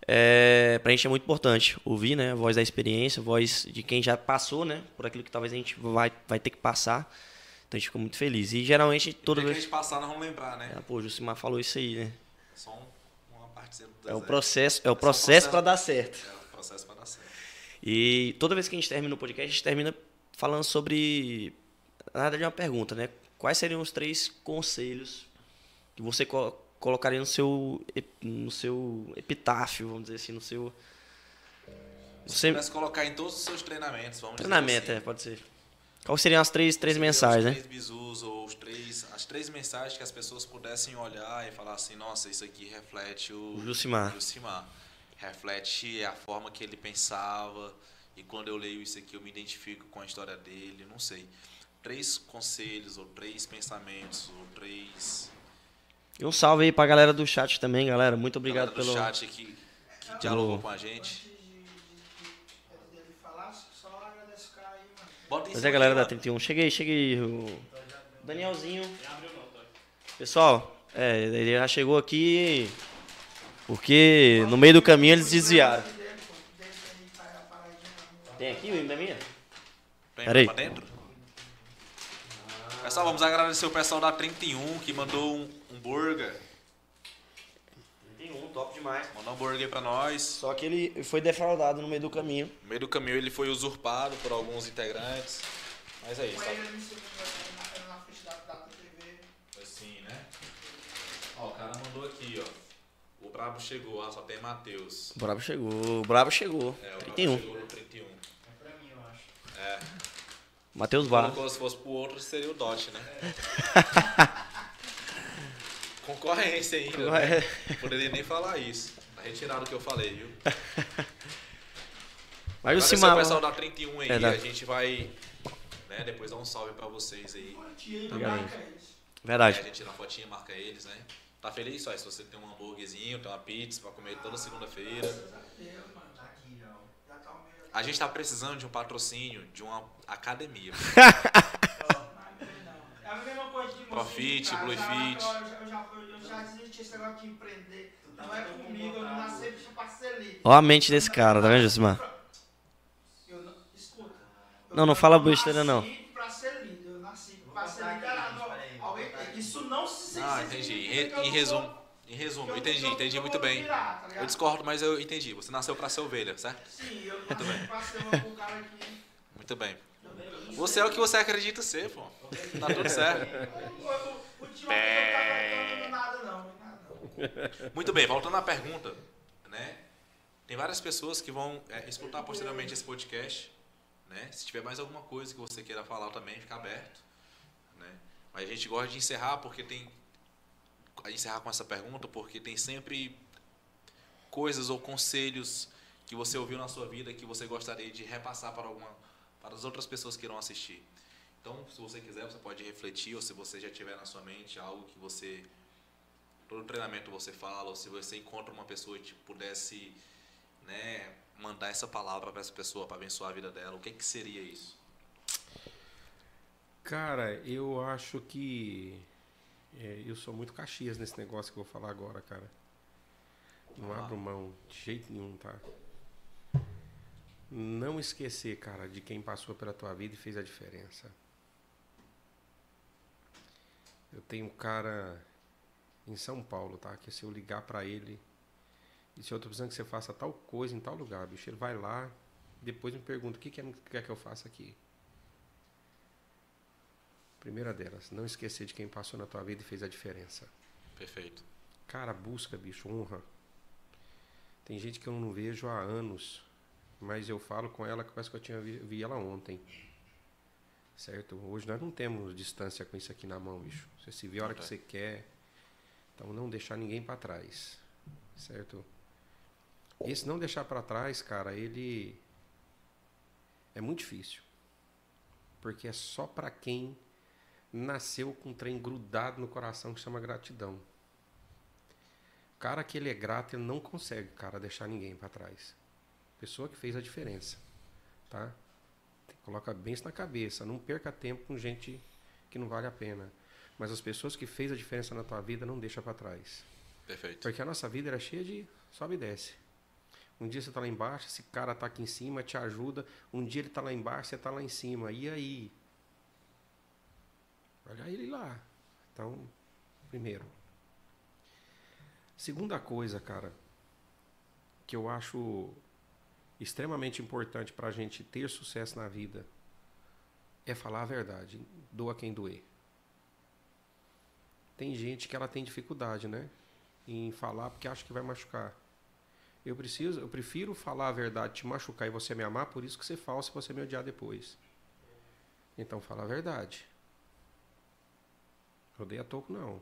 É, pra gente é muito importante ouvir, né? A voz da experiência, a voz de quem já passou, né? Por aquilo que talvez a gente vai, vai ter que passar. Então a gente ficou muito feliz. E geralmente toda vez que a gente passar, nós vamos lembrar, né? Ah, pô, o Jusimar falou isso aí, né? Só um- uma parte do É o processo, é o um processo processo. para dar certo. É o processo para dar certo. E toda vez que a gente termina o podcast, a gente termina falando sobre. Nada de uma pergunta, né? Quais seriam os três conselhos que você co- colocaria no seu, no seu epitáfio, vamos dizer assim, no seu. Se Você, pudesse colocar em todos os seus treinamentos, vamos treinamento, dizer é, assim, pode ser. Quais seriam as três, três mensagens, os né? três bizus ou os três, as três mensagens que as pessoas pudessem olhar e falar assim, nossa, isso aqui reflete o O Jusimar. Jusimar. Reflete a forma que ele pensava e quando eu leio isso aqui eu me identifico com a história dele, não sei. Três conselhos, ou três pensamentos, ou três. E um salve aí pra galera do chat também, galera. Muito obrigado galera do pelo. chat aqui que dialogou com a gente. Bota Mas é, galera da mano. 31. Cheguei, cheguei. O Danielzinho. Pessoal, é, ele já chegou aqui porque no meio do caminho eles desviaram. Tem aqui o da minha? Vem Pera aí. pra dentro. Pessoal, vamos agradecer o pessoal da 31 que mandou um, um burger. Tem um, top demais. Mandou um burger pra nós. Só que ele foi defraudado no meio do caminho. No meio do caminho ele foi usurpado por alguns integrantes. Mas é isso, tá? Assim, né? Ó, o cara mandou aqui, ó. O Brabo chegou, ó, só tem Matheus. O Brabo chegou, o Brabo chegou. É, o Brabo 31. chegou no 31. É pra mim, eu acho. É. Matheus Bar. Colocou, se fosse pro outro, seria o Dot, né? Concorrência ainda. Né? Poderia nem falar isso. Tá retirado o que eu falei, viu? Mas o Simar. o pessoal da 31 aí, É, da- a gente vai né, depois dar um salve pra vocês aí. Obrigado. eles. É, Verdade. a gente tira uma fotinha, marca eles, né? Tá feliz só? Se você tem um hambúrguerzinho, tem uma pizza pra comer toda segunda-feira. Deus, mano. Tá aqui, ó. Já tá o meio. A gente tá precisando de um patrocínio de uma academia. É a mesma coisa de Profit, cara, Blue Fit. Eu, já- eu eu desisti esse negócio de empreender. Não é comigo, eu não nasci bicho pra ser. Ó a mente desse cara, tá vendo, Josimar? Eu não, escuta. Eu- Não, não eu fala besteira, não. nasci pra ser líder, eu nasci pra ser liderado. Isso não se Ah, entendi. Em, eu resumo, em resumo, eu- entendi, entendi muito bem. virar, tá? Eu discordo, mas eu entendi. Você nasceu pra ser ovelha, certo? Sim, eu não nasci pra ser um cara que. Muito bem. Você é o que você acredita ser, pô. Tá tudo certo. Não. Muito bem, voltando à pergunta, né? Tem várias pessoas que vão é, escutar posteriormente esse podcast, né? Se tiver mais alguma coisa que você queira falar também, fica aberto, né? Mas a gente gosta de encerrar porque tem encerrar com essa pergunta porque tem sempre coisas ou conselhos que você ouviu na sua vida que você gostaria de repassar para alguma para as outras pessoas que irão assistir. Então, se você quiser, você pode refletir ou se você já tiver na sua mente algo que você todo treinamento você fala, ou se você encontra uma pessoa que pudesse né, mandar essa palavra para essa pessoa para abençoar a vida dela, o que, que seria isso? Cara, eu acho que. É, eu sou muito Caxias nesse negócio que eu vou falar agora, cara. Não Ah. abro mão de jeito nenhum, tá? Não esquecer, cara, de quem passou pela tua vida e fez a diferença. Eu tenho um cara em São Paulo, tá? Que se eu ligar pra ele e se eu tô precisando que você faça tal coisa em tal lugar, bicho, ele vai lá, depois me pergunta o que que é- quer que eu faça aqui. Primeira delas, não esquecer de quem passou na tua vida e fez a diferença. Perfeito. Cara, busca, bicho, honra. Tem gente que eu não vejo há anos, mas eu falo com ela que parece que eu tinha vi, vi ela ontem. Certo? Hoje nós não temos distância com isso aqui na mão, bicho. Você se vê a hora que Não você quer. Então não deixar ninguém para trás. Certo? Esse não deixar para trás, cara, ele é muito difícil. Porque é só para quem nasceu com um trem grudado no coração que chama gratidão. O cara que ele é grato, ele não consegue, cara, deixar ninguém para trás. Pessoa que fez a diferença, tá? Coloca bem isso na cabeça, não perca tempo com gente que não vale a pena. Mas as pessoas que fez a diferença na tua vida não deixa para trás. Perfeito. Porque a nossa vida era cheia de sobe e desce. Um dia você tá lá embaixo, esse cara tá aqui em cima, te ajuda. Um dia ele tá lá embaixo, você tá lá em cima. E aí? Olha ele lá. Então, primeiro. Segunda coisa, cara, que eu acho extremamente importante para a gente ter sucesso na vida é falar a verdade. Doa quem doer. Tem gente que ela tem dificuldade, né? Em falar porque acha que vai machucar. Eu preciso, eu prefiro falar a verdade, te machucar e você me amar, por isso que você falsa e você me odiar depois. Então fala a verdade. Odeia toco não.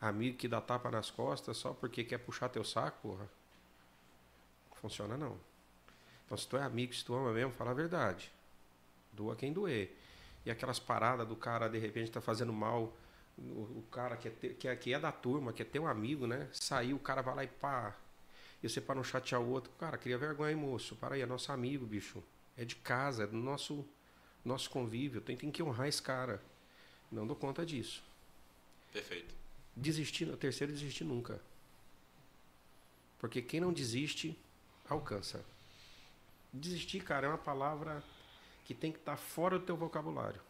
Amigo que dá tapa nas costas só porque quer puxar teu saco, porra. Não funciona não. Então, se tu é amigo, se tu ama mesmo, fala a verdade. Doa quem doer. E aquelas paradas do cara, de repente, tá fazendo mal. O, o cara que é, te- que, é, que é da turma, que é teu amigo, né? Saiu, o cara vai lá e pá. E você para não chatear o outro. Cara, cria vergonha, hein, moço. Para aí, é nosso amigo, bicho. É de casa, é do nosso, nosso convívio. Tem, tem que honrar esse cara. Não dou conta disso. Perfeito. Desistir, o terceiro desistir nunca. Porque quem não desiste, alcança. Desistir, cara, é uma palavra que tem que estar fora do teu vocabulário.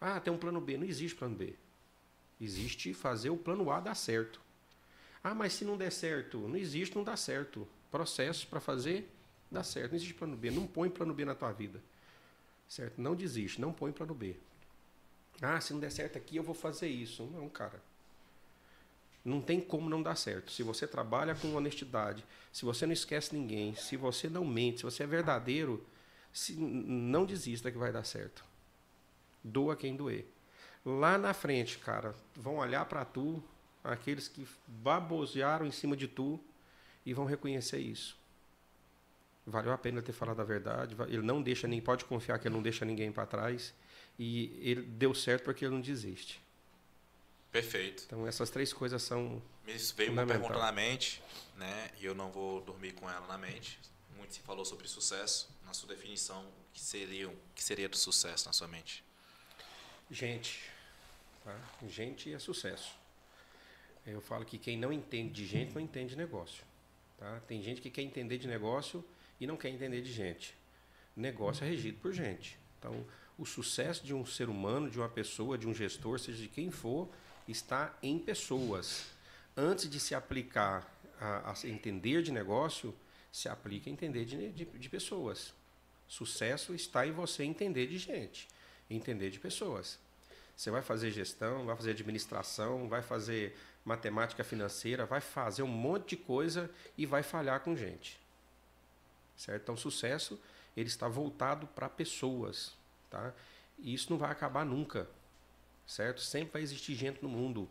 Ah, tem um plano B. Não existe plano B. Existe fazer o plano A dar certo. Ah, mas se não der certo, não existe, não dá certo. Processos para fazer, dá certo. Não existe plano B. Não põe plano B na tua vida. Certo? Não desiste, não põe plano B. Ah, se não der certo aqui, eu vou fazer isso. Não, cara. Não tem como não dar certo. Se você trabalha com honestidade, se você não esquece ninguém, se você não mente, se você é verdadeiro, se, não desista que vai dar certo. Doa quem doer. Lá na frente, cara, vão olhar para tu, aqueles que babosearam em cima de tu e vão reconhecer isso. Valeu a pena ter falado a verdade. Ele não deixa nem pode confiar que ele não deixa ninguém para trás e ele deu certo porque ele não desiste. Perfeito. Então essas três coisas são Me veio uma pergunta na mente, né? E eu não vou dormir com ela na mente. Muito se falou sobre sucesso. Na sua definição, o que seria, o que seria do sucesso na sua mente? gente. Tá? Gente é sucesso. Eu falo que quem não entende de gente não entende de negócio. Tá? Tem gente que quer entender de negócio e não quer entender de gente. Negócio é regido por gente. Então, o sucesso de um ser humano, de uma pessoa, de um gestor, seja de quem for, está em pessoas. Antes de se aplicar a, a entender de negócio, se aplica a entender de, de, de pessoas. Sucesso está em você entender de gente, entender de pessoas. Você vai fazer gestão, vai fazer administração, vai fazer matemática financeira, vai fazer um monte de coisa e vai falhar com gente. Certo? Então, sucesso ele está voltado para pessoas, tá? E isso não vai acabar nunca, certo? Sempre vai existir gente no mundo.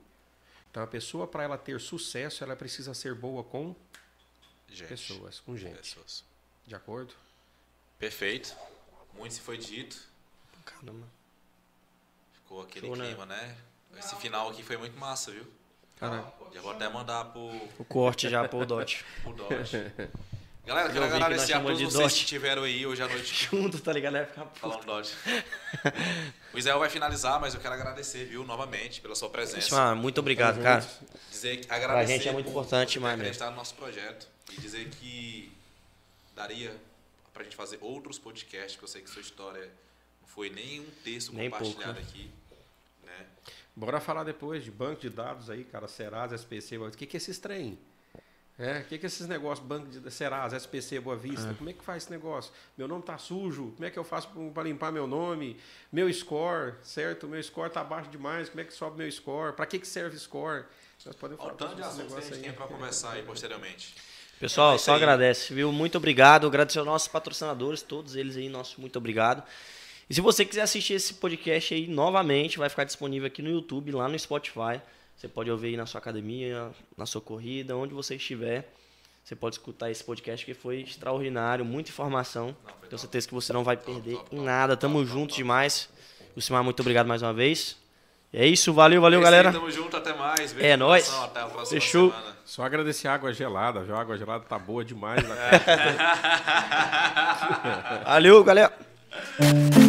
Então, a pessoa para ela ter sucesso, ela precisa ser boa com Gente. pessoas, com gente. Pessoas. De acordo? Perfeito. Muito se foi dito. Caramba. Ficou aquele Show, né? clima, né? Esse final aqui foi muito massa, viu? Cara, Já vou até mandar pro, o corte já pro Dot. pro Dodge. Galera, Eu quero que agradecer a todos de vocês Dodge. que estiveram aí hoje à noite Junto, tá ligado? Vai ficar falando Dodge. O Israel vai finalizar, mas eu quero agradecer, viu, novamente, pela sua presença. Ah, muito obrigado, cara. Dizer que agradecer gente é muito por- importante por demais mesmo. acreditado no nosso projeto e dizer que daria pra gente fazer outros podcasts, que eu sei que sua história não foi nem um texto Nem pouco, compartilhado né? aqui, né? Bora falar depois de banco de dados aí, cara, Serasa, SPC, o que que é esses trem? É, o que que é esses negócios, banco de Serasa, SPC, Boa Vista? Como é que faz esse negócio? Meu nome tá sujo, como é que eu faço para limpar meu nome? Meu score, certo? Meu score tá baixo demais, como é que sobe meu score? Para que que serve score? Nós podemos falar o tanto de assuntos que a negócio gente aí. tem pra conversar aí posteriormente. Pessoal, É só aí. agradece, viu? Muito obrigado. Agradecer aos nossos patrocinadores, todos eles aí, nosso muito obrigado. E se você quiser assistir esse podcast aí novamente, vai ficar disponível aqui no YouTube, lá no Spotify. Você pode ouvir aí na sua academia, na sua corrida, onde você estiver. Você pode escutar esse podcast que foi extraordinário, muita informação. Não, Tenho certeza que você não vai Top, perder top, em top, nada. Tamo top, junto top. demais. Lucimar, muito obrigado mais uma vez. E é isso, valeu, valeu, É isso aí, galera. Tamo junto, até mais. Beijo É nóis. coração, Até a próxima Fechou. semana. Só agradecer a água gelada, viu? A água gelada tá boa demais. né? Valeu, galera.